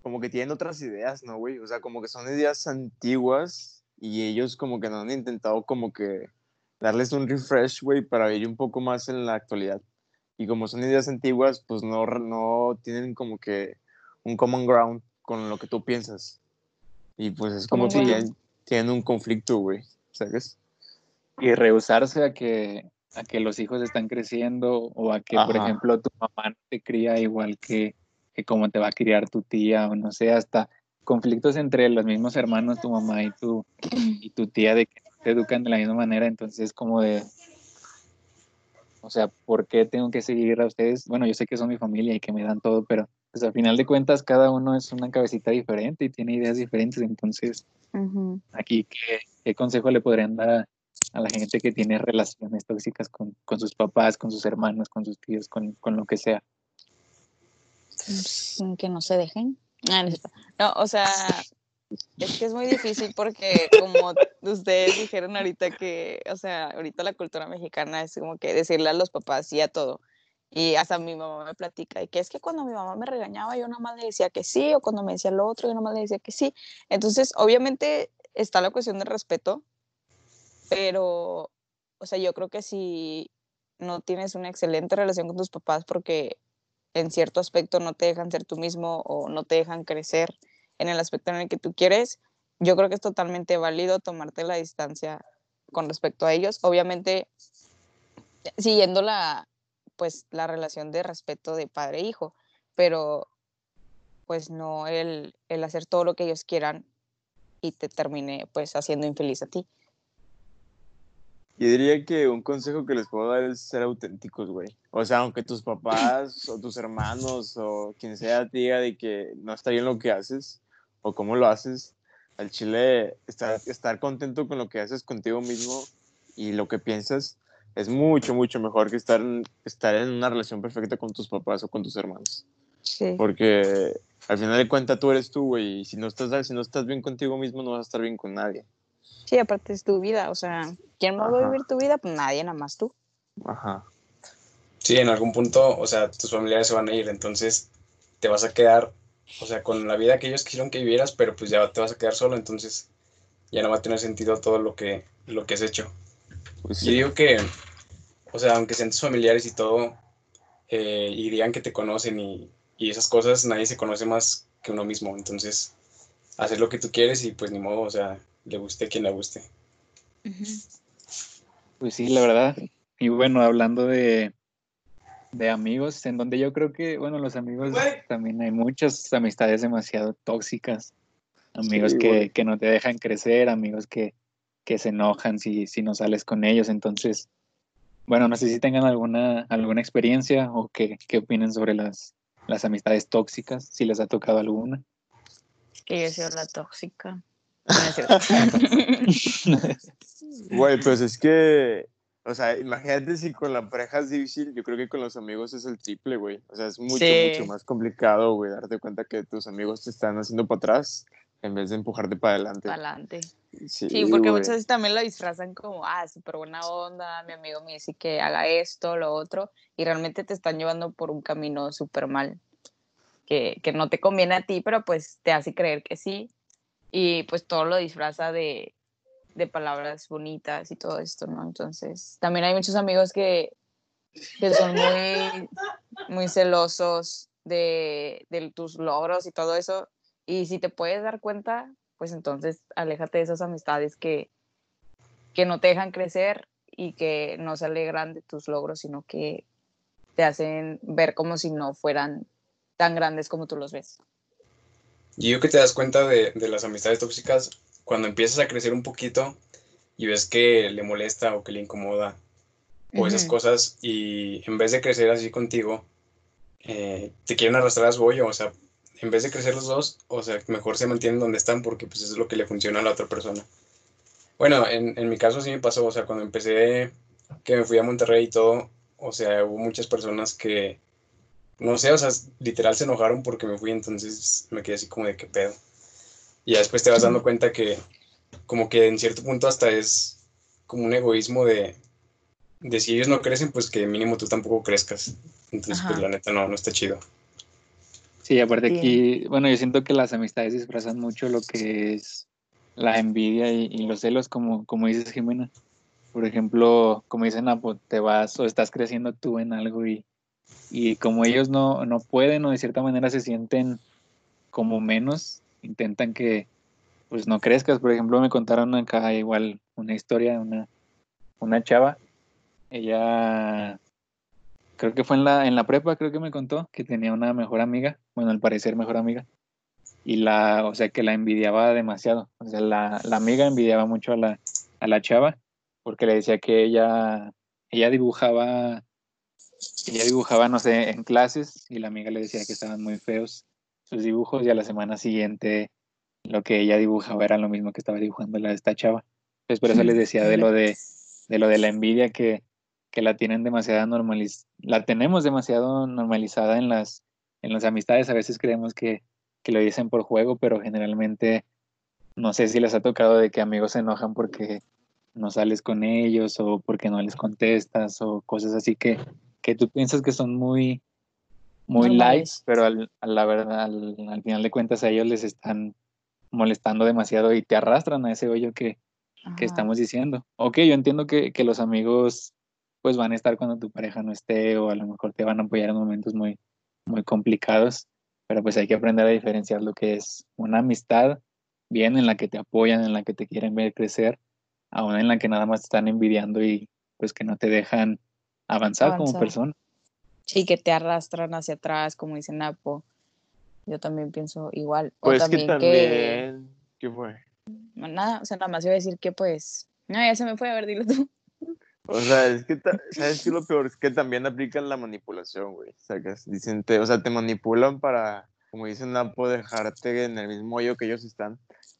como que tienen otras ideas, ¿no, güey? O sea, como que son ideas antiguas y ellos como que no han intentado como que darles un refresh, güey, para vivir un poco más en la actualidad. Y como son ideas antiguas, pues no, no tienen como que un common ground con lo que tú piensas. Y pues es como que ground. tienen, tienen un conflicto, güey, ¿sabes? y rehusarse a que a que los hijos están creciendo o a que, por ejemplo, tu mamá no te cría igual que, que como te va a criar tu tía o no sé, hasta conflictos entre los mismos hermanos, tu mamá y tu, y tu tía, de que te educan de la misma manera, entonces como de, o sea, ¿por qué tengo que seguir a ustedes? Bueno, yo sé que son mi familia y que me dan todo, pero pues al final de cuentas cada uno es una cabecita diferente y tiene ideas diferentes, entonces aquí, ¿qué, qué consejo le podrían dar a, a la gente que tiene relaciones tóxicas con, con sus papás, con sus hermanos, con sus tíos, con, con lo que sea? Que no se dejen. Ah, no, o sea, es que es muy difícil porque como ustedes dijeron ahorita que, o sea, ahorita la cultura mexicana es como que decirle a los papás sí a todo. Y hasta mi mamá me platica y que es que cuando mi mamá me regañaba yo nada más le decía que sí o cuando me decía lo otro yo nada más le decía que sí. Entonces, obviamente está la cuestión del respeto, pero, o sea, yo creo que si no tienes una excelente relación con tus papás porque en cierto aspecto no te dejan ser tú mismo o no te dejan crecer en el aspecto en el que tú quieres, yo creo que es totalmente válido tomarte la distancia con respecto a ellos. Obviamente, siguiendo la, pues, la relación de respeto de padre e hijo, pero pues no el, el hacer todo lo que ellos quieran y te termine pues haciendo infeliz a ti. Yo diría que un consejo que les puedo dar es ser auténticos, güey. O sea, aunque tus papás o tus hermanos o quien sea te diga de que no está bien lo que haces o cómo lo haces, al chile estar, estar contento con lo que haces contigo mismo y lo que piensas es mucho, mucho mejor que estar estar en una relación perfecta con tus papás o con tus hermanos. Sí. Porque al final de cuentas tú eres tú, güey, y si no, estás, si no estás bien contigo mismo no vas a estar bien con nadie. Sí, aparte es tu vida, o sea, ¿quién más va a vivir tu vida? Pues nadie, nada más tú. Ajá. Sí, en algún punto, o sea, tus familiares se van a ir, entonces te vas a quedar, o sea, con la vida que ellos quisieron que vivieras, pero pues ya te vas a quedar solo, entonces ya no va a tener sentido todo lo que, lo que has hecho. Pues Yo digo que, o sea, aunque sean tus familiares y todo, eh, y digan que te conocen y, y esas cosas, nadie se conoce más que uno mismo, entonces hacer lo que tú quieres y pues ni modo, o sea, le guste a quien le guste. Pues sí, la verdad. Y bueno, hablando de, de amigos, en donde yo creo que, bueno, los amigos también hay muchas amistades demasiado tóxicas. Amigos Sí, que, que no te dejan crecer, amigos que, que se enojan si, si no sales con ellos. Entonces, bueno, no sé si tengan alguna, alguna experiencia o qué, qué opinen sobre las, las amistades tóxicas, si les ha tocado alguna. Que yo he sido la tóxica. (laughs) Güey, pues es que, o sea, imagínate si con la pareja es difícil, yo creo que con los amigos es el triple, güey. O sea, es mucho, Sí. mucho más complicado, güey, darte cuenta que tus amigos te están haciendo para atrás en vez de empujarte para adelante. Pa'lante. Sí, Sí, porque güey. muchas veces también lo disfrazan como, ah, súper buena onda, mi amigo me dice que haga esto, lo otro, y realmente te están llevando por un camino súper mal, que, que no te conviene a ti, pero pues te hace creer que sí, y pues todo lo disfraza de, palabras bonitas y todo esto, ¿no? Entonces, también hay muchos amigos que, que son muy, muy celosos de, de tus logros y todo eso, y si te puedes dar cuenta, pues entonces aléjate de esas amistades que, que no te dejan crecer y que no se alegran de tus logros, sino que te hacen ver como si no fueran tan grandes como tú los ves. Y yo que te das cuenta de, de las amistades tóxicas cuando empiezas a crecer un poquito y ves que le molesta o que le incomoda o esas cosas y en vez de crecer así contigo, eh, te quieren arrastrar a su hoyo, o sea, en vez de crecer los dos, o sea, mejor se mantienen donde están porque pues eso es lo que le funciona a la otra persona. Bueno, en, en mi caso sí me pasó, o sea, cuando empecé, que me fui a Monterrey y todo, o sea, hubo muchas personas que, no sé, o sea, literal se enojaron porque me fui, entonces me quedé así como de qué pedo. Y ya después te vas dando cuenta que como que en cierto punto hasta es como un egoísmo de, de si ellos no crecen, pues que mínimo tú tampoco crezcas. Entonces, pues la neta no, no está chido. Sí, aparte aquí, bueno, yo siento que las amistades disfrazan mucho lo que es la envidia y, y los celos, como, como dices, Jimena. Por ejemplo, como dicen, ah, pues, te vas o estás creciendo tú en algo y, y como ellos no, no pueden o de cierta manera se sienten como menos, intentan que pues no crezcas. Por ejemplo, me contaron acá igual una historia de una, una chava. Ella creo que fue en la, en la prepa, creo que me contó que tenía una mejor amiga, bueno, al parecer mejor amiga, y la, o sea, que la envidiaba demasiado, o sea, la, la amiga envidiaba mucho a la, a la chava, porque le decía que ella, ella dibujaba, ella dibujaba, no sé, en clases, y la amiga le decía que estaban muy feos sus dibujos, y a la semana siguiente lo que ella dibujaba era lo mismo que estaba dibujando la de esta chava. Entonces por eso les decía de lo de, de lo de la envidia que, que la tienen demasiado normalizada, la tenemos demasiado normalizada en las, en las amistades. A veces creemos que, que lo dicen por juego, pero generalmente no sé si les ha tocado de que amigos se enojan porque no sales con ellos o porque no les contestas o cosas así que, que tú piensas que son muy, muy light, pero al, a la verdad, al, al final de cuentas a ellos les están molestando demasiado y te arrastran a ese hoyo que, que estamos diciendo. Ok, yo entiendo que, que los amigos pues van a estar cuando tu pareja no esté o a lo mejor te van a apoyar en momentos muy, muy complicados, pero pues hay que aprender a diferenciar lo que es una amistad bien en la que te apoyan, en la que te quieren ver crecer, a una en la que nada más te están envidiando y pues que no te dejan avanzar, como persona. Sí, que te arrastran hacia atrás, como dice Napo. Yo también pienso igual. O Pues que también que, también. ¿Qué fue? Nada, o sea, nada más iba a decir que pues. No, ya se me fue, a ver, dilo tú. O sea, es que, ta- ¿sabes qué lo peor? Es que también aplican la manipulación, güey. Sacas, dicen, te- o sea, te manipulan para, como dicen, Napo, dejarte en el mismo hoyo que ellos están,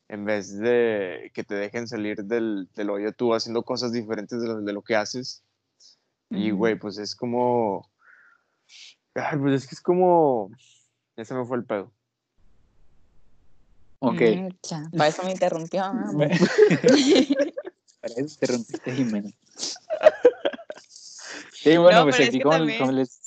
en vez de que te dejen salir del, del hoyo tú haciendo cosas diferentes de lo, de lo que haces. Y, güey, pues es como. Ay, pues es que es como. Ya se me fue el pedo. Ok, Mm, para eso me interrumpió. (laughs) para eso te rompiste, Jimena. (laughs) Sí, bueno, No, pues aquí como, también- como les...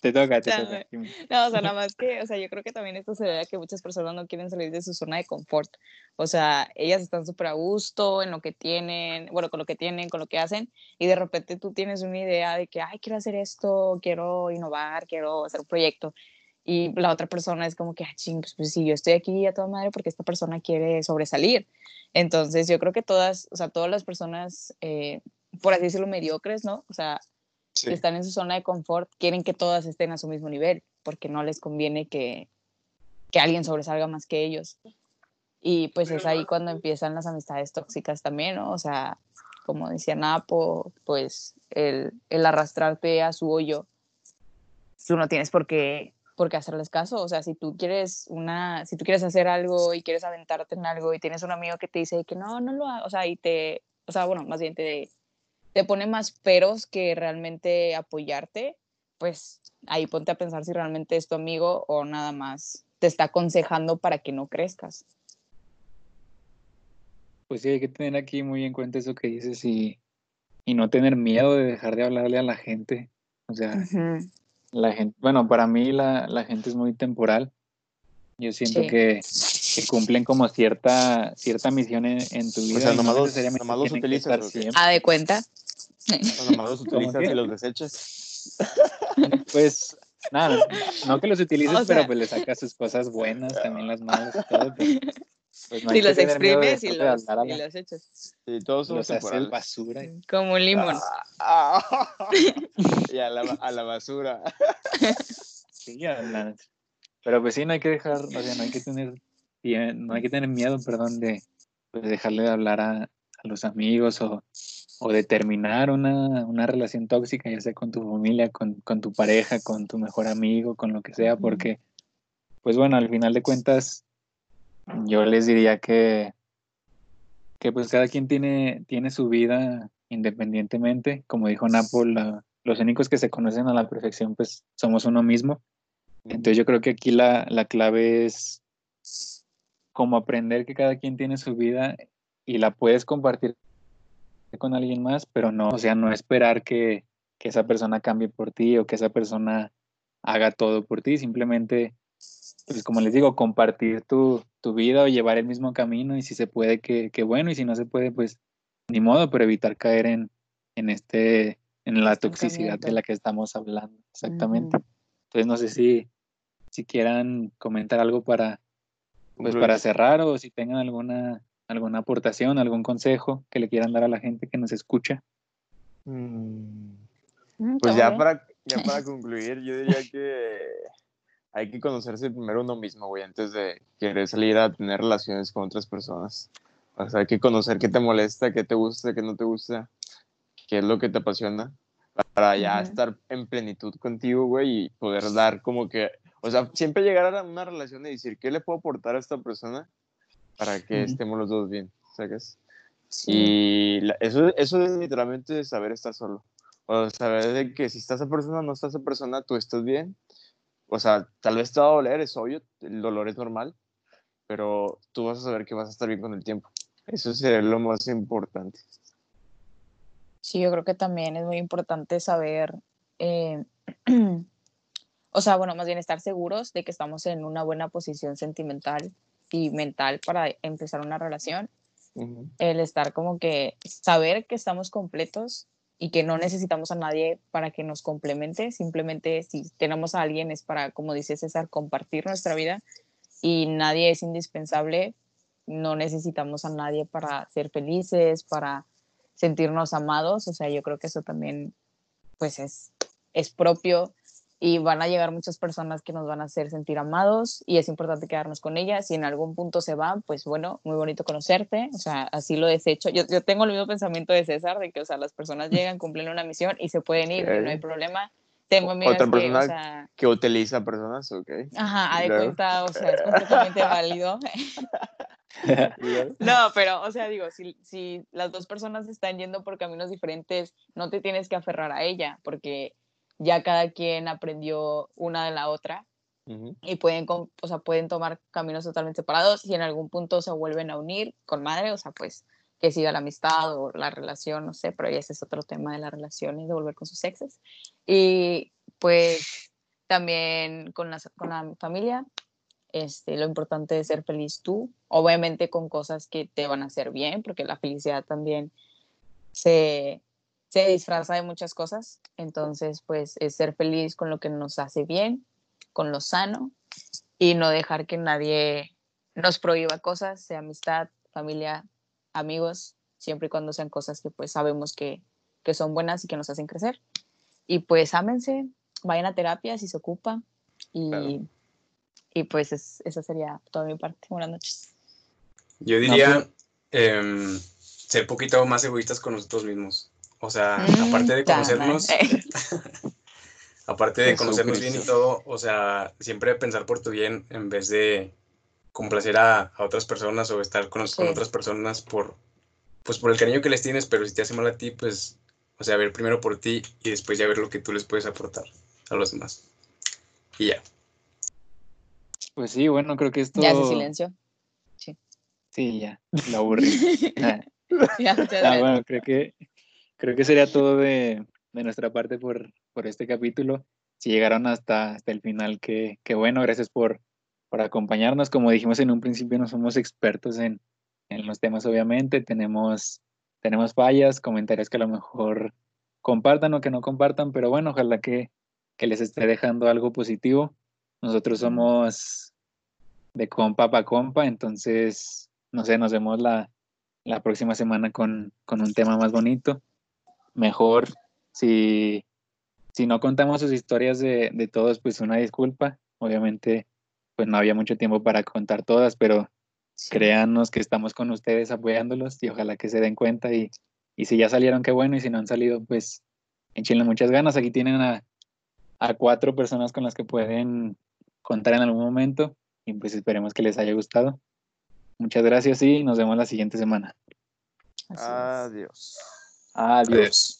Te toca, te toca. No, o sea, (laughs) nada más que, o sea, yo creo que también esto se debe a que muchas personas no quieren salir de su zona de confort. O sea, ellas están súper a gusto en lo que tienen, bueno, con lo que tienen, con lo que hacen, y de repente tú tienes una idea de que, ay, quiero hacer esto, quiero innovar, quiero hacer un proyecto. Y la otra persona es como que, ah, ching, pues, pues sí, yo estoy aquí a toda madre porque esta persona quiere sobresalir. Entonces, yo creo que todas, o sea, todas las personas, eh, por así decirlo, mediocres, ¿no? O sea, Están en su zona de confort quieren que todas estén a su mismo nivel, porque no les conviene que, que alguien sobresalga más que ellos. Y pues es ahí cuando empiezan las amistades tóxicas también, ¿no? O sea, como decía Napo, pues el, el arrastrarte a su hoyo, tú no tienes por qué, por qué hacerles caso. O sea, si tú quieres una, si tú quieres hacer algo y quieres aventarte en algo y tienes un amigo que te dice que no, no lo hagas, o sea, y te, o sea, bueno, más bien te, te pone más peros que realmente apoyarte, pues ahí ponte a pensar si realmente es tu amigo o nada más te está aconsejando para que no crezcas. Pues sí, hay que tener aquí muy en cuenta eso que dices y, y no tener miedo de dejar de hablarle a la gente. O sea, la gente, bueno, para mí la, la gente es muy temporal. Yo siento Sí. que, que cumplen como cierta, cierta misión en, en tu vida. sea, y no nomás los- nomás los utilizas, ¿o siempre. Ah, de cuenta. O nomás los utilizas y los desechas. (laughs) Pues nada, no que los utilices, O sea- pero pues le sacas sus cosas buenas, también las malas y todo. Pues, pues no que los exprimes y los, y los echas. Sí, todos somos los haces basura. Como un limón. Ah, (laughs) y a la, a la basura. (laughs) Sí, a la- Pero pues sí, no hay que dejar, o sea, no hay que tener, no hay que tener miedo, perdón, de pues, dejarle de hablar a, a los amigos o, o de terminar una, una relación tóxica, ya sea con tu familia, con, con tu pareja, con tu mejor amigo, con lo que sea, porque, pues bueno, al final de cuentas, yo les diría que, que pues cada quien tiene, tiene su vida independientemente. Como dijo Napo, la- los únicos que se conocen a la perfección, pues somos uno mismo. Entonces yo creo que aquí la, la clave es como aprender que cada quien tiene su vida y la puedes compartir con alguien más, pero no, o sea, no esperar que, que esa persona cambie por ti o que esa persona haga todo por ti, simplemente, pues como les digo, compartir tu, tu vida o llevar el mismo camino y si se puede, que, que bueno, y si no se puede, pues ni modo, pero evitar caer en, en este, en la toxicidad de la que estamos hablando, exactamente. Entonces no sé si, si quieran comentar algo para, pues para cerrar o si tengan alguna, alguna aportación, algún consejo que le quieran dar a la gente que nos escucha. Mm, Mm, Pues ya para, ya para (laughs) concluir, yo diría que hay que conocerse primero uno mismo, güey, antes de querer salir a tener relaciones con otras personas. O sea, hay que conocer qué te molesta, qué te gusta, qué no te gusta, qué es lo que te apasiona, para ya Ujú. estar en plenitud contigo, güey, y poder dar como que, o sea, siempre llegar a una relación y decir, ¿qué le puedo aportar a esta persona para que estemos los dos bien? ¿Sabes? Sí. Y la- eso, eso es literalmente saber estar solo. O saber de que si está esa persona, no está esa persona, tú estás bien. O sea, tal vez te va a doler, es obvio, el dolor es normal, pero tú vas a saber que vas a estar bien con el tiempo. Eso es lo más importante. Sí, yo creo que también es muy importante saber, eh, (clears throat) o sea, bueno, más bien estar seguros de que estamos en una buena posición sentimental y mental para empezar una relación. El estar como que saber que estamos completos y que no necesitamos a nadie para que nos complemente. Simplemente si tenemos a alguien es para, como dice César, compartir nuestra vida y nadie es indispensable. No necesitamos a nadie para ser felices, para sentirnos amados. O sea, yo creo que eso también pues es, es propio y van a llegar muchas personas que nos van a hacer sentir amados y es importante quedarnos con ellas. Si en algún punto se van, pues bueno, muy bonito conocerte, o sea, así lo desecho. Yo, yo tengo el mismo pensamiento de César, de que, o sea, las personas (laughs) llegan, cumplen una misión y se pueden ir, y no hay problema. Tengo amigas Otra que, persona o sea, que utiliza personas, ¿ok? ajá, a de cuenta, o sea, es (laughs) completamente válido. No, pero, o sea, digo, si, si las dos personas están yendo por caminos diferentes, no te tienes que aferrar a ella, porque ya cada quien aprendió una de la otra y pueden, o sea, pueden tomar caminos totalmente separados y en algún punto se vuelven a unir con madre, o sea, pues que siga la amistad o la relación, no sé, pero ya ese es otro tema de las relaciones, de volver con sus exes. Y pues también con la, con la familia, este, lo importante es ser feliz tú, obviamente con cosas que te van a hacer bien, porque la felicidad también se, se disfraza de muchas cosas, entonces pues es ser feliz con lo que nos hace bien, con lo sano y no dejar que nadie nos prohíba cosas, sea amistad, familia, amigos, siempre y cuando sean cosas que pues sabemos que, que son buenas y que nos hacen crecer. Y pues ámense, vayan a terapia si se ocupa y, Claro. y pues es- esa sería toda mi parte. Buenas noches. Yo diría em, ser poquito más egoístas con nosotros mismos. O sea, aparte de conocernos, (laughs) aparte de conocernos bien y todo, o sea, siempre pensar por tu bien en vez de complacer a, a otras personas o estar con, con Sí. otras personas por, pues por el cariño que les tienes, pero si te hace mal a ti, pues, o sea, ver primero por ti y después ya ver lo que tú les puedes aportar a los demás. Y ya. Pues sí, bueno, creo que esto... Ya hace silencio. Sí, ya, lo aburrí. (laughs) Ah, ah, bueno, creo que, creo que sería todo de, de nuestra parte por, por este capítulo. Si llegaron hasta, hasta el final, que, que bueno, gracias por, por acompañarnos. Como dijimos en un principio, no somos expertos en, en los temas, obviamente. Tenemos, tenemos fallas, comentarios que a lo mejor compartan o que no compartan, pero bueno, ojalá que, que les esté dejando algo positivo. Nosotros Ujú. somos de compa pa compa, entonces, no sé, nos vemos la, la próxima semana con, con un tema más bonito. Mejor, si, si no contamos sus historias de, de todos, pues una disculpa. Obviamente, pues no había mucho tiempo para contar todas, pero Sí. créanos que estamos con ustedes apoyándolos y ojalá que se den cuenta y, y si ya salieron, qué bueno, y si no han salido, pues échenle muchas ganas. Aquí tienen a, a cuatro personas con las que pueden contar en algún momento y pues esperemos que les haya gustado. Muchas gracias y nos vemos la siguiente semana. Así es. Adiós. Adiós.